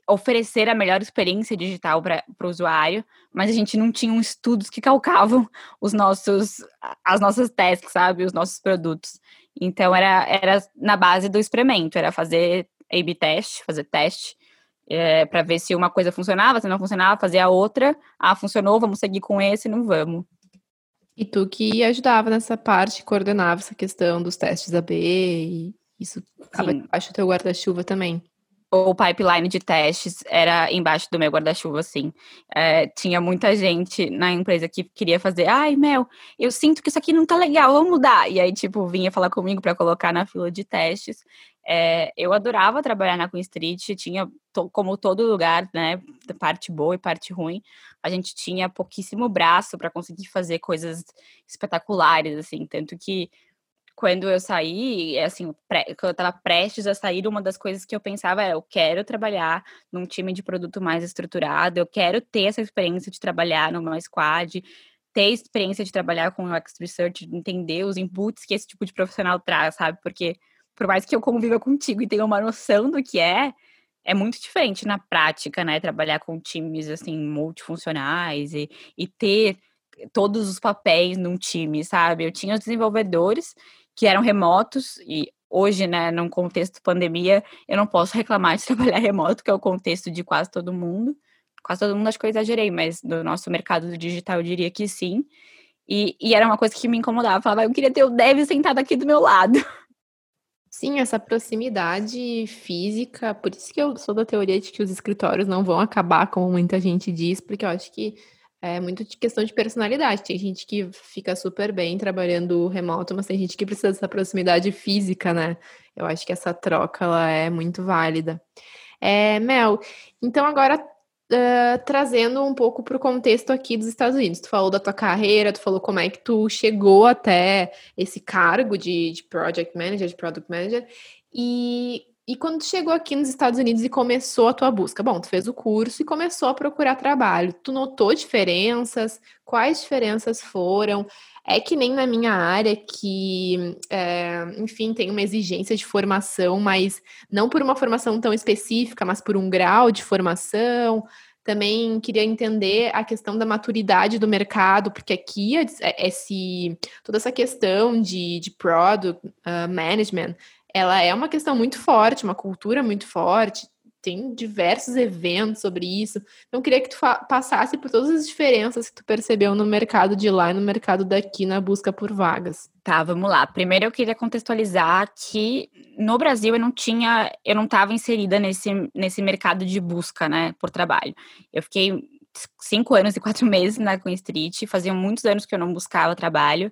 oferecer a melhor experiência digital para o usuário, mas a gente não tinha estudos que calcavam os nossos, as nossas tasks, sabe, os nossos produtos. Então era, era na base do experimento, era fazer A/B teste, fazer teste é, para ver se uma coisa funcionava, se não funcionava, fazer a outra. Ah, funcionou, vamos seguir com esse, não vamos. E tu que ajudava nessa parte, coordenava essa questão dos testes AB, e isso estava debaixo do teu guarda-chuva também o pipeline de testes era embaixo do meu guarda-chuva, assim. É, tinha muita gente na empresa que queria fazer, ai, Mel, eu sinto que isso aqui não tá legal, vamos mudar. E aí, tipo, vinha falar comigo para colocar na fila de testes. É, eu adorava trabalhar na Queen Street, tinha, como todo lugar, né, parte boa e parte ruim. A gente tinha pouquíssimo braço para conseguir fazer coisas espetaculares, assim, tanto que quando eu saí, assim, pré, quando eu estava prestes a sair, uma das coisas que eu pensava era: eu quero trabalhar num time de produto mais estruturado, eu quero ter essa experiência de trabalhar numa squad, ter experiência de trabalhar com UX Research, entender os inputs que esse tipo de profissional traz, sabe? Porque por mais que eu conviva contigo e tenha uma noção do que é, é muito diferente na prática, né? Trabalhar com times, assim, multifuncionais e, e ter todos os papéis num time, sabe? Eu tinha os desenvolvedores que eram remotos e hoje, né, num contexto pandemia, eu não posso reclamar de trabalhar remoto, que é o contexto de quase todo mundo. Quase todo mundo acho que eu exagerei, mas do nosso mercado do digital eu diria que sim. E, e era uma coisa que me incomodava. Eu falava, eu queria ter o dev sentado aqui do meu lado. Sim, essa proximidade física, por isso que eu sou da teoria de que os escritórios não vão acabar, como muita gente diz, porque eu acho que é muito de questão de personalidade. Tem gente que fica super bem trabalhando remoto, mas tem gente que precisa dessa proximidade física, né? Eu acho que essa troca ela é muito válida. É, Mel, então agora uh, trazendo um pouco para o contexto aqui dos Estados Unidos. Tu falou da tua carreira, tu falou como é que tu chegou até esse cargo de, de Project Manager, de Product Manager. E e quando chegou aqui nos Estados Unidos e começou a tua busca? Bom, tu fez o curso e começou a procurar trabalho. Tu notou diferenças? Quais diferenças foram? É que nem na minha área, que, é, enfim, tem uma exigência de formação, mas não por uma formação tão específica, mas por um grau de formação. Também queria entender a questão da maturidade do mercado, porque aqui é, esse, toda essa questão de, de product uh, management ela é uma questão muito forte, uma cultura muito forte, tem diversos eventos sobre isso. Então, queria que tu passasse por todas as diferenças que tu percebeu no mercado de lá e no mercado daqui na busca por vagas. Tá, vamos lá. Primeiro eu queria contextualizar que no Brasil eu não tinha, eu não estava inserida nesse, nesse mercado de busca, né, por trabalho. Eu fiquei cinco anos e quatro meses na Queen Street, fazia muitos anos que eu não buscava trabalho.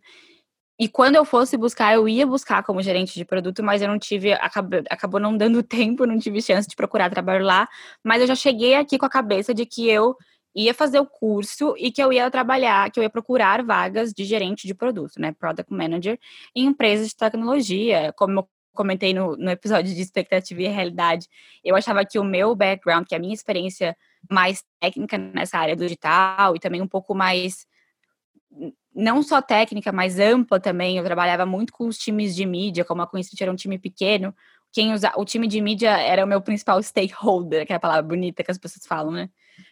E quando eu fosse buscar, eu ia buscar como gerente de produto, mas eu não tive, acabou, acabou não dando tempo, não tive chance de procurar trabalho lá. Mas eu já cheguei aqui com a cabeça de que eu ia fazer o curso e que eu ia trabalhar, que eu ia procurar vagas de gerente de produto, né, product manager, em empresas de tecnologia, como eu comentei no, no episódio de expectativa e realidade. Eu achava que o meu background, que a minha experiência mais técnica nessa área do digital e também um pouco mais não só técnica, mas ampla também. Eu trabalhava muito com os times de mídia, como a Coincident era um time pequeno. Quem usa, o time de mídia era o meu principal stakeholder, que é a palavra bonita que as pessoas falam, né?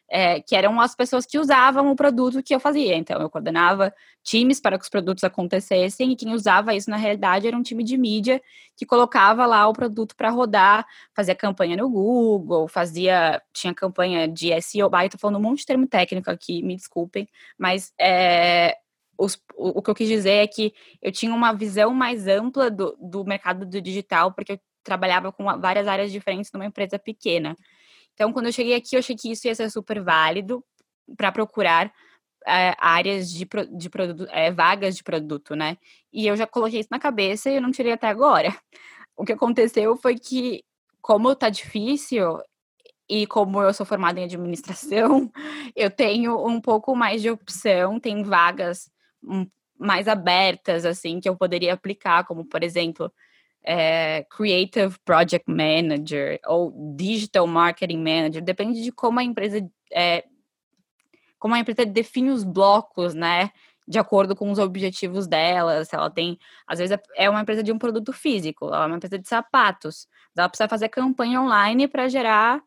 É, que eram as pessoas que usavam o produto que eu fazia. Então, eu coordenava times para que os produtos acontecessem, e quem usava isso na realidade era um time de mídia que colocava lá o produto para rodar, fazia campanha no Google, fazia. tinha campanha de SEO. Ah, eu tô falando um monte de termo técnico aqui, me desculpem, mas é, os, o, que eu quis dizer é que eu tinha uma visão mais ampla do, do mercado do digital, porque eu trabalhava com várias áreas diferentes numa empresa pequena. Então, quando eu cheguei aqui, eu achei que isso ia ser super válido para procurar é, áreas de, de produto, é, vagas de produto, né? E eu já coloquei isso na cabeça e eu não tirei até agora. O que aconteceu foi que, como tá difícil, e como eu sou formada em administração, eu tenho um pouco mais de opção, tem vagas mais abertas, assim, que eu poderia aplicar, como, por exemplo, é, Creative Project Manager ou Digital Marketing Manager, depende de como a empresa é, como a empresa define os blocos, né, de acordo com os objetivos dela, se ela tem, às vezes é uma empresa de um produto físico, ela é uma empresa de sapatos, ela precisa fazer campanha online para gerar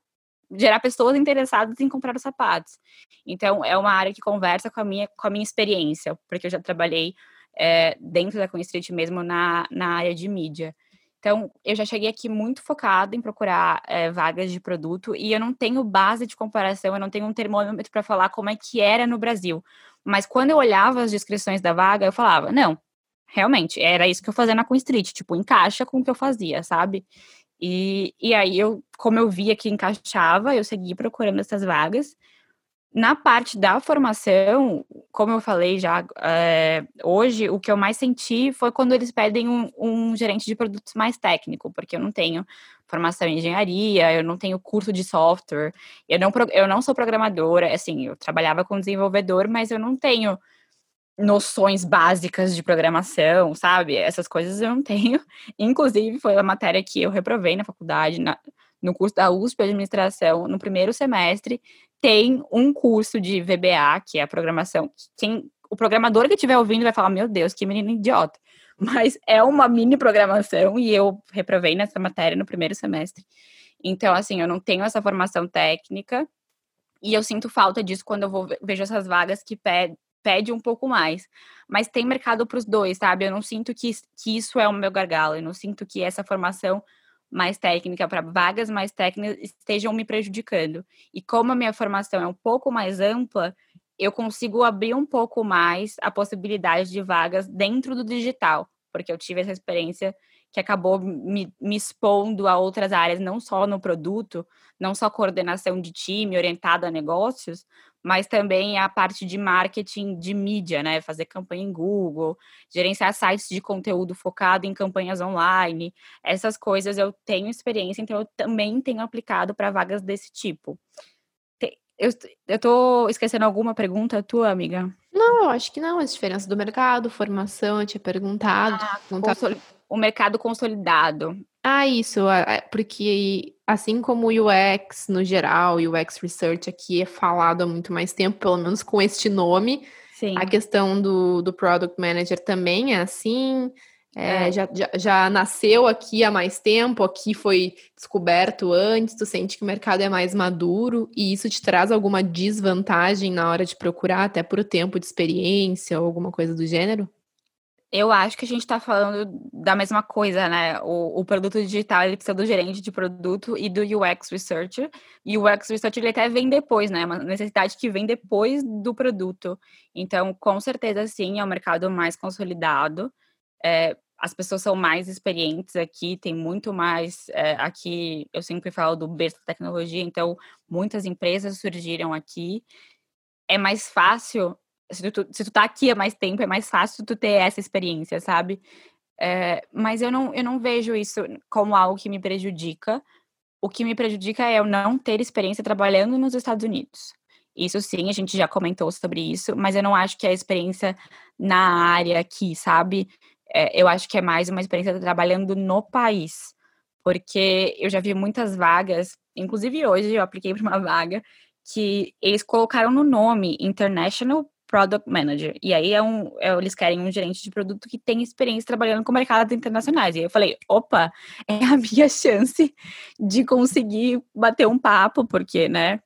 gerar pessoas interessadas em comprar os sapatos. Então, é uma área que conversa com a minha, com a minha experiência, porque eu já trabalhei é, dentro da Queen Street mesmo na, na área de mídia. Então, eu já cheguei aqui muito focada em procurar é, vagas de produto e eu não tenho base de comparação, eu não tenho um termômetro para falar como é que era no Brasil. Mas quando eu olhava as descrições da vaga, eu falava, não, realmente, era isso que eu fazia na Queen Street, tipo, encaixa com o que eu fazia, sabe? E, e aí, eu, como eu via que encaixava, eu segui procurando essas vagas. Na parte da formação, como eu falei já é, hoje, o que eu mais senti foi quando eles pedem um, um, gerente de produtos mais técnico, porque eu não tenho formação em engenharia, eu não tenho curso de software, eu não, eu não sou programadora, assim, eu trabalhava com desenvolvedor, mas eu não tenho noções básicas de programação, sabe? Essas coisas eu não tenho. Inclusive, foi a matéria que eu reprovei na faculdade, na, no curso da USP Administração, no primeiro semestre, tem um curso de VBA, que é a programação. Quem, o programador que estiver ouvindo vai falar: Meu Deus, que menino idiota. Mas é uma mini programação e eu reprovei nessa matéria no primeiro semestre. Então, assim, eu não tenho essa formação técnica e eu sinto falta disso quando eu vou, vejo essas vagas que pede, pede um pouco mais. Mas tem mercado para os dois, sabe? Eu não sinto que, que isso é o meu gargalo, eu não sinto que essa formação mais técnica, para vagas mais técnicas, estejam me prejudicando. E como a minha formação é um pouco mais ampla, eu consigo abrir um pouco mais a possibilidade de vagas dentro do digital, porque eu tive essa experiência que acabou me, me, expondo a outras áreas, não só no produto, não só coordenação de time orientado a negócios, mas também a parte de marketing de mídia, né? Fazer campanha em Google, gerenciar sites de conteúdo focado em campanhas online. Essas coisas eu tenho experiência, então eu também tenho aplicado para vagas desse tipo. Eu, eu tô esquecendo alguma pergunta tua, amiga? Não, acho que não. As diferenças do mercado, formação, eu tinha perguntado. Ah, perguntado... O mercado consolidado. Ah, isso, porque assim como o UX no geral, o UX Research aqui é falado há muito mais tempo, pelo menos com este nome. Sim. A questão do, do Product Manager também é assim. É, é. Já, já, já, nasceu aqui há mais tempo, aqui foi descoberto antes, tu sente que o mercado é mais maduro e isso te traz alguma desvantagem na hora de procurar, até por tempo de experiência ou alguma coisa do gênero? Eu acho que a gente está falando da mesma coisa, né? O, o, produto digital ele precisa do gerente de produto e do UX Researcher. E o UX Researcher ele até vem depois, né? Uma necessidade que vem depois do produto. Então, com certeza, sim, é um mercado mais consolidado. É, as pessoas são mais experientes aqui, tem muito mais. É, aqui, eu sempre falo do berço da tecnologia, então, muitas empresas surgiram aqui. É mais fácil se tu, se tu tá aqui há mais tempo, é mais fácil tu ter essa experiência, sabe? É, mas eu não, eu não vejo isso como algo que me prejudica. O que me prejudica é eu não ter experiência trabalhando nos Estados Unidos. Isso sim, a gente já comentou sobre isso, mas eu não acho que é a experiência na área aqui, sabe? É, eu acho que é mais uma experiência trabalhando no país. Porque eu já vi muitas vagas, inclusive hoje eu apliquei para uma vaga que eles colocaram no nome International Product Manager. E aí é um, é, eles querem um gerente de produto que tem experiência trabalhando com mercados internacionais. E eu falei, opa, é a minha chance de conseguir bater um papo, porque, né,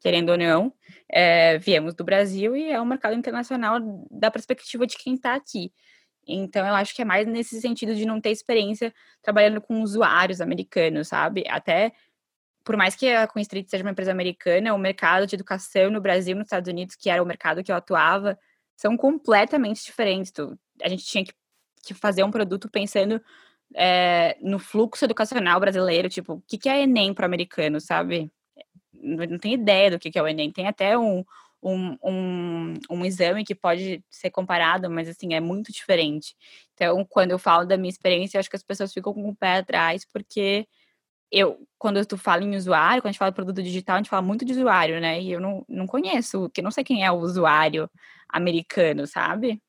querendo ou não, é, viemos do Brasil e é um mercado internacional da perspectiva de quem está aqui. Então, eu acho que é mais nesse sentido de não ter experiência trabalhando com usuários americanos, sabe? Até por mais que a Queen Street seja uma empresa americana, o mercado de educação no Brasil nos Estados Unidos, que era o mercado que eu atuava, são completamente diferentes. A gente tinha que, que fazer um produto pensando é, no fluxo educacional brasileiro, tipo, o que, que é Enem para o americano, sabe? Não, tem ideia do que, que é o Enem. Tem até um, um, um, um exame que pode ser comparado, mas assim, é muito diferente. Então, quando eu falo da minha experiência, acho que as pessoas ficam com o pé atrás, porque eu, quando tu fala em usuário, quando a gente fala produto digital, a gente fala muito de usuário, né? E eu não, não conheço, que não sei quem é o usuário americano, sabe?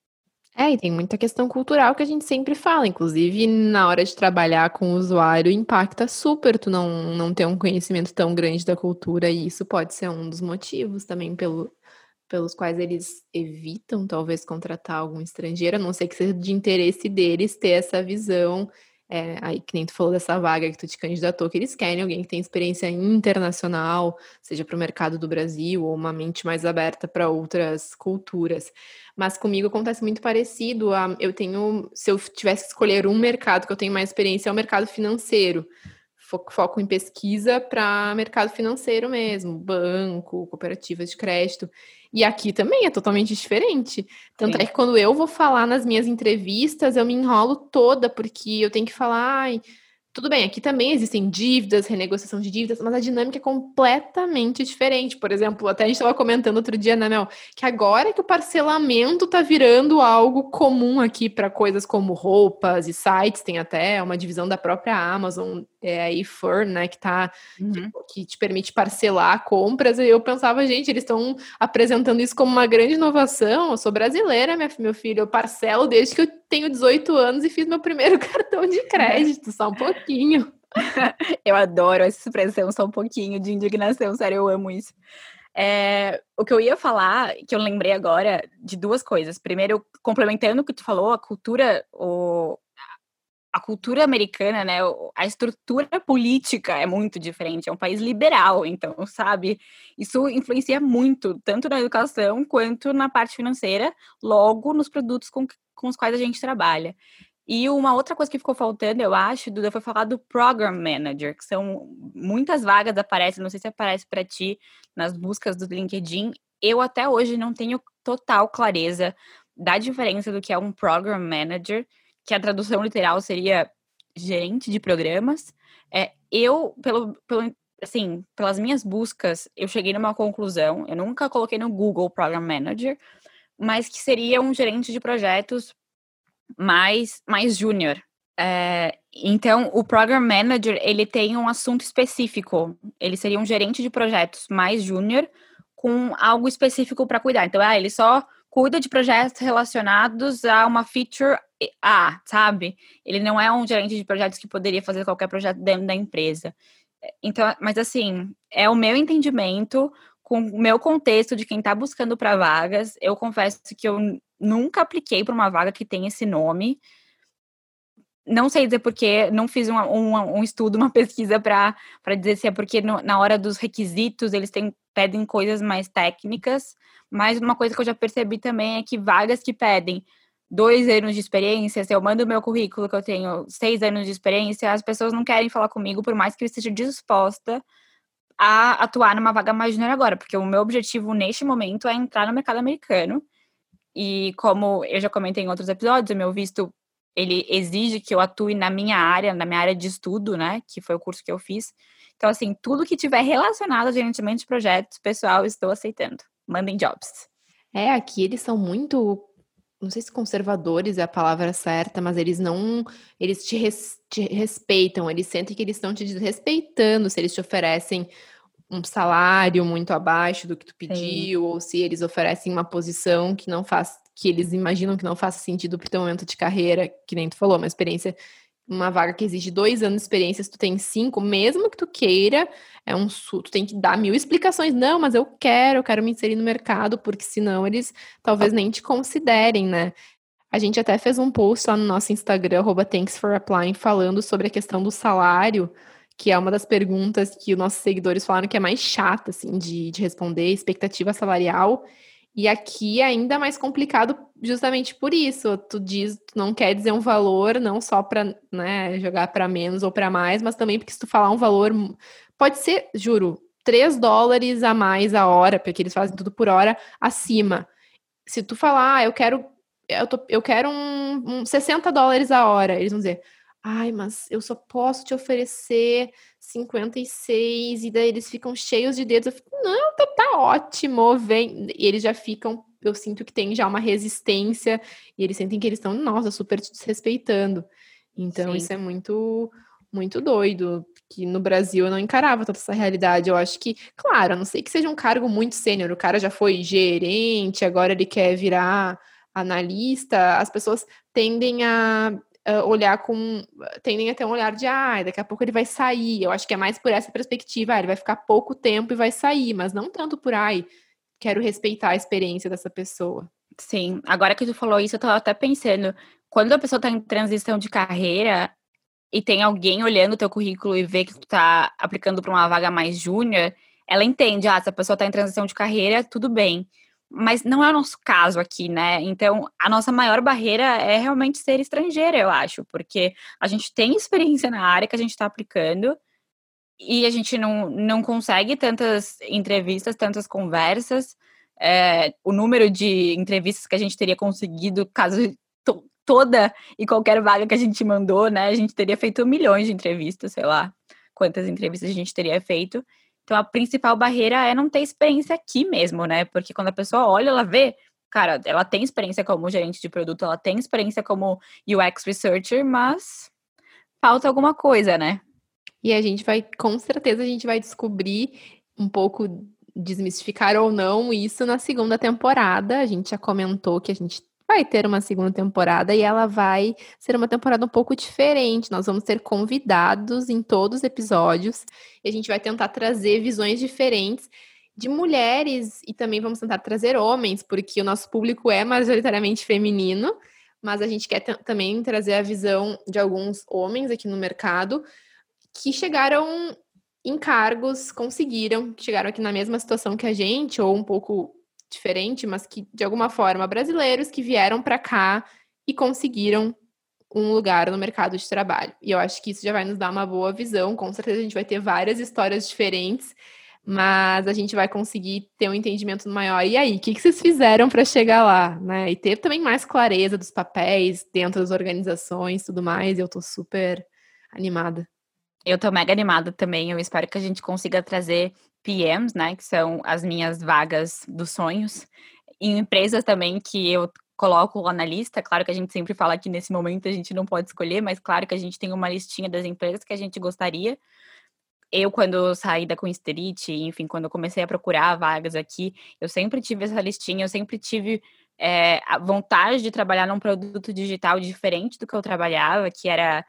É, e tem muita questão cultural que a gente sempre fala, inclusive na hora de trabalhar com o usuário, impacta super tu não, não ter um conhecimento tão grande da cultura, e isso pode ser um dos motivos também pelo, pelos quais eles evitam talvez contratar algum estrangeiro, a não ser que seja de interesse deles ter essa visão é, aí que nem tu falou dessa vaga que tu te candidatou, que eles querem alguém que tem experiência internacional, seja para o mercado do Brasil ou uma mente mais aberta para outras culturas. Mas comigo acontece muito parecido. A, eu tenho, se eu tivesse que escolher um mercado que eu tenho mais experiência, é o mercado financeiro. Foco, em pesquisa para mercado financeiro mesmo, banco, cooperativas de crédito. E aqui também é totalmente diferente. Tanto Sim. é que quando eu vou falar nas minhas entrevistas, eu me enrolo toda, porque eu tenho que falar. Tudo bem, aqui também existem dívidas, renegociação de dívidas, mas a dinâmica é completamente diferente. Por exemplo, até a gente estava comentando outro dia, né, Mel, que agora que o parcelamento está virando algo comum aqui para coisas como roupas e sites, tem até uma divisão da própria Amazon é a eFur, né, que tá uhum. que, que, te permite parcelar compras. E eu pensava, gente, eles estão apresentando isso como uma grande inovação. Eu sou brasileira, minha, meu filho, eu parcelo desde que eu tenho 18 anos e fiz meu primeiro cartão de crédito, só um pouquinho. eu adoro essa expressão, só um pouquinho de indignação, sério, eu amo isso. É, o que eu ia falar, que eu lembrei agora, de duas coisas. Primeiro, complementando o que tu falou, a cultura, o, a cultura americana, né, a estrutura política é muito diferente, é um país liberal, então, sabe? Isso influencia muito, tanto na educação quanto na parte financeira, logo nos produtos com, com os quais a gente trabalha. E uma outra coisa que ficou faltando, eu acho, Duda, foi falar do Program Manager, que são muitas vagas aparecem, não sei se aparece para ti nas buscas do LinkedIn. Eu até hoje não tenho total clareza da diferença do que é um Program Manager que a tradução literal seria gerente de programas. É, eu, pelo, pelo, assim, pelas minhas buscas, eu cheguei numa conclusão. Eu nunca coloquei no Google Program Manager, mas que seria um gerente de projetos mais, mais júnior. É, então, o Program Manager, ele tem um assunto específico. Ele seria um gerente de projetos mais júnior com algo específico para cuidar. Então, ah, ele só cuida de projetos relacionados a uma feature A, sabe? Ele não é um gerente de projetos que poderia fazer qualquer projeto dentro da empresa. Então, mas assim, é o meu entendimento com o meu contexto de quem está buscando para vagas. Eu confesso que eu nunca apliquei para uma vaga que tem esse nome. Não sei dizer porque, não fiz um, um, um estudo, uma pesquisa para dizer se é porque no, na hora dos requisitos eles têm, pedem coisas mais técnicas mas uma coisa que eu já percebi também é que vagas que pedem dois anos de experiência, se eu mando o meu currículo que eu tenho seis anos de experiência, as pessoas não querem falar comigo, por mais que eu esteja disposta a atuar numa vaga mais junior agora, porque o meu objetivo neste momento é entrar no mercado americano. E como eu já comentei em outros episódios, o meu visto ele exige que eu atue na minha área, na minha área de estudo, né, que foi o curso que eu fiz. Então, assim, tudo que tiver relacionado a gerenciamento de projetos, pessoal, estou aceitando mandem jobs. É, aqui eles são muito, não sei se conservadores é a palavra certa, mas eles não, eles te, res, te respeitam, eles sentem que eles estão te desrespeitando se eles te oferecem um salário muito abaixo do que tu pediu, Sim. ou se eles oferecem uma posição que não faz, que eles imaginam que não faça sentido para o teu momento de carreira, que nem tu falou, uma experiência uma vaga que exige dois anos de experiência, se tu tem cinco, mesmo que tu queira, é um tu tem que dar mil explicações. Não, mas eu quero, eu quero me inserir no mercado, porque senão eles talvez nem te considerem, né? A gente até fez um post lá no nosso Instagram, Applying, falando sobre a questão do salário, que é uma das perguntas que os nossos seguidores falaram que é mais chata, assim, de, de responder, expectativa salarial. E aqui é ainda mais complicado justamente por isso. Tu diz, tu não quer dizer um valor não só para né, jogar para menos ou para mais, mas também porque se tu falar um valor pode ser, juro, 3 dólares a mais a hora, porque eles fazem tudo por hora acima. Se tu falar, ah, eu quero eu, tô, eu quero um, um 60 dólares a hora, eles vão dizer: "Ai, mas eu só posso te oferecer 56, e daí eles ficam cheios de dedos. Eu fico, não, tá, tá ótimo, vem. E eles já ficam, eu sinto que tem já uma resistência, e eles sentem que eles estão, nossa, super te desrespeitando. Então, Sim. isso é muito, muito doido. Que no Brasil eu não encarava toda essa realidade. Eu acho que, claro, a não sei que seja um cargo muito sênior, o cara já foi gerente, agora ele quer virar analista, as pessoas tendem a uh, olhar com. tendem a ter um olhar de, ah, daqui a pouco ele vai sair. Eu acho que é mais por essa perspectiva, ah, ele vai ficar pouco tempo e vai sair, mas não tanto por, ai, quero respeitar a experiência dessa pessoa. Sim, agora que tu falou isso, eu tô até pensando, quando a pessoa tá em transição de carreira, e tem alguém olhando o teu currículo e vê que tu tá aplicando para uma vaga mais júnior, ela entende, ah, se a pessoa tá em transição de carreira, tudo bem. Mas não é o nosso caso aqui, né? Então, a nossa maior barreira é realmente ser estrangeira, eu acho, porque a gente tem experiência na área que a gente está aplicando e a gente não, não consegue tantas entrevistas, tantas conversas. É, o número de entrevistas que a gente teria conseguido caso to, toda e qualquer vaga que a gente mandou, né? A gente teria feito milhões de entrevistas, sei lá quantas entrevistas a gente teria feito. Então, a principal barreira é não ter experiência aqui mesmo, né? Porque quando a pessoa olha, ela vê, cara, ela tem experiência como gerente de produto, ela tem experiência como UX researcher, mas falta alguma coisa, né? E a gente vai, com certeza, a gente vai descobrir um pouco, desmistificar ou não isso na segunda temporada. A gente já comentou que a gente vai ter uma segunda temporada e ela vai ser uma temporada um pouco diferente. Nós vamos ter convidados em todos os episódios e a gente vai tentar trazer visões diferentes de mulheres e também vamos tentar trazer homens, porque o nosso público é majoritariamente feminino, mas a gente quer também trazer a visão de alguns homens aqui no mercado que chegaram em cargos, conseguiram, chegaram aqui na mesma situação que a gente, ou um pouco diferente, mas que de alguma forma brasileiros que vieram para cá e conseguiram um lugar no mercado de trabalho. E eu acho que isso já vai nos dar uma boa visão. Com certeza a gente vai ter várias histórias diferentes, mas a gente vai conseguir ter um entendimento maior. E aí, o que, que vocês fizeram para chegar lá, né? E ter também mais clareza dos papéis dentro das organizações, tudo mais. Eu tô super animada. Eu tô mega animada também. Eu espero que a gente consiga trazer PMs, né, que são as minhas vagas dos sonhos, em empresas também que eu coloco lá na lista. Claro que a gente sempre fala que nesse momento a gente não pode escolher, mas claro que a gente tem uma listinha das empresas que a gente gostaria. Eu, quando saí da Queenstreet, enfim, quando eu comecei a procurar vagas aqui, eu sempre tive essa listinha, eu sempre tive é, a vontade de trabalhar num produto digital diferente do que eu trabalhava, que era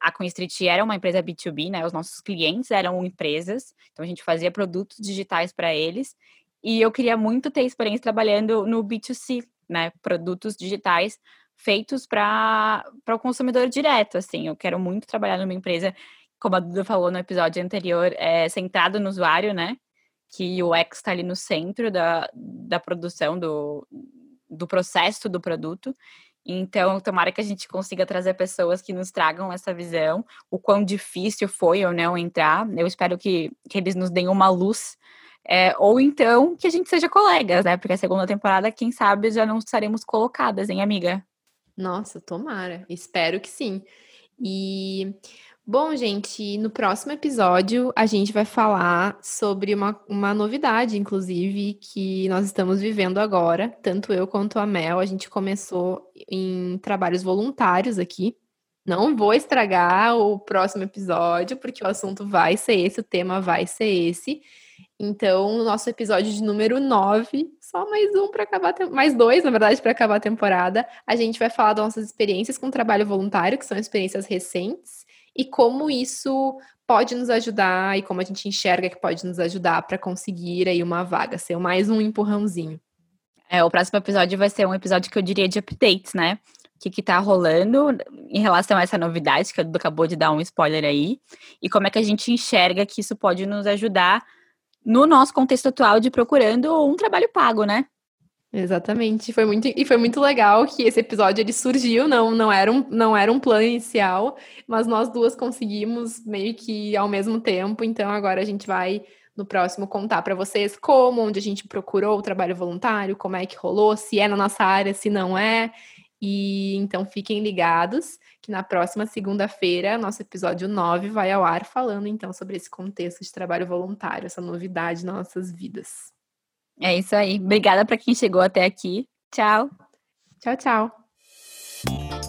a Street era uma empresa B2B, né? Os nossos clientes eram empresas, então a gente fazia produtos digitais para eles. E eu queria muito ter experiência trabalhando no B2C, né? Produtos digitais feitos para o consumidor direto, assim. Eu quero muito trabalhar numa empresa, como a Duda falou no episódio anterior, é, centrado no usuário, né? Que o X está ali no centro da, da produção, do, do processo do produto. Então, tomara que a gente consiga trazer pessoas que nos tragam essa visão, o quão difícil foi ou não entrar. Eu espero que, que eles nos deem uma luz. É, ou então que a gente seja colegas, né? Porque a segunda temporada, quem sabe, já não estaremos colocadas, hein, amiga? Nossa, tomara. Espero que sim. E Bom, gente, no próximo episódio a gente vai falar sobre uma, uma novidade, inclusive, que nós estamos vivendo agora, tanto eu quanto a Mel. A gente começou em trabalhos voluntários aqui. Não vou estragar o próximo episódio, porque o assunto vai ser esse, o tema vai ser esse. Então, no nosso episódio de número 9, só mais um para acabar, mais dois, na verdade, para acabar a temporada, a gente vai falar das nossas experiências com trabalho voluntário, que são experiências recentes e como isso pode nos ajudar e como a gente enxerga que pode nos ajudar para conseguir aí uma vaga, ser mais um empurrãozinho. É, o próximo episódio vai ser um episódio que eu diria de updates, né? O que, que tá rolando em relação a essa novidade, que acabou de dar um spoiler aí, e como é que a gente enxerga que isso pode nos ajudar no nosso contexto atual de procurando um trabalho pago, né? Exatamente, foi muito e foi muito legal que esse episódio ele surgiu, não não era um não era um plano inicial, mas nós duas conseguimos meio que ao mesmo tempo, então agora a gente vai no próximo contar para vocês como, onde a gente procurou o trabalho voluntário, como é que rolou, se é na nossa área, se não é. E então fiquem ligados que na próxima segunda-feira, nosso episódio 9 vai ao ar falando então sobre esse contexto de trabalho voluntário, essa novidade nas nossas vidas. É isso aí. Obrigada para quem chegou até aqui. Tchau. Tchau, tchau.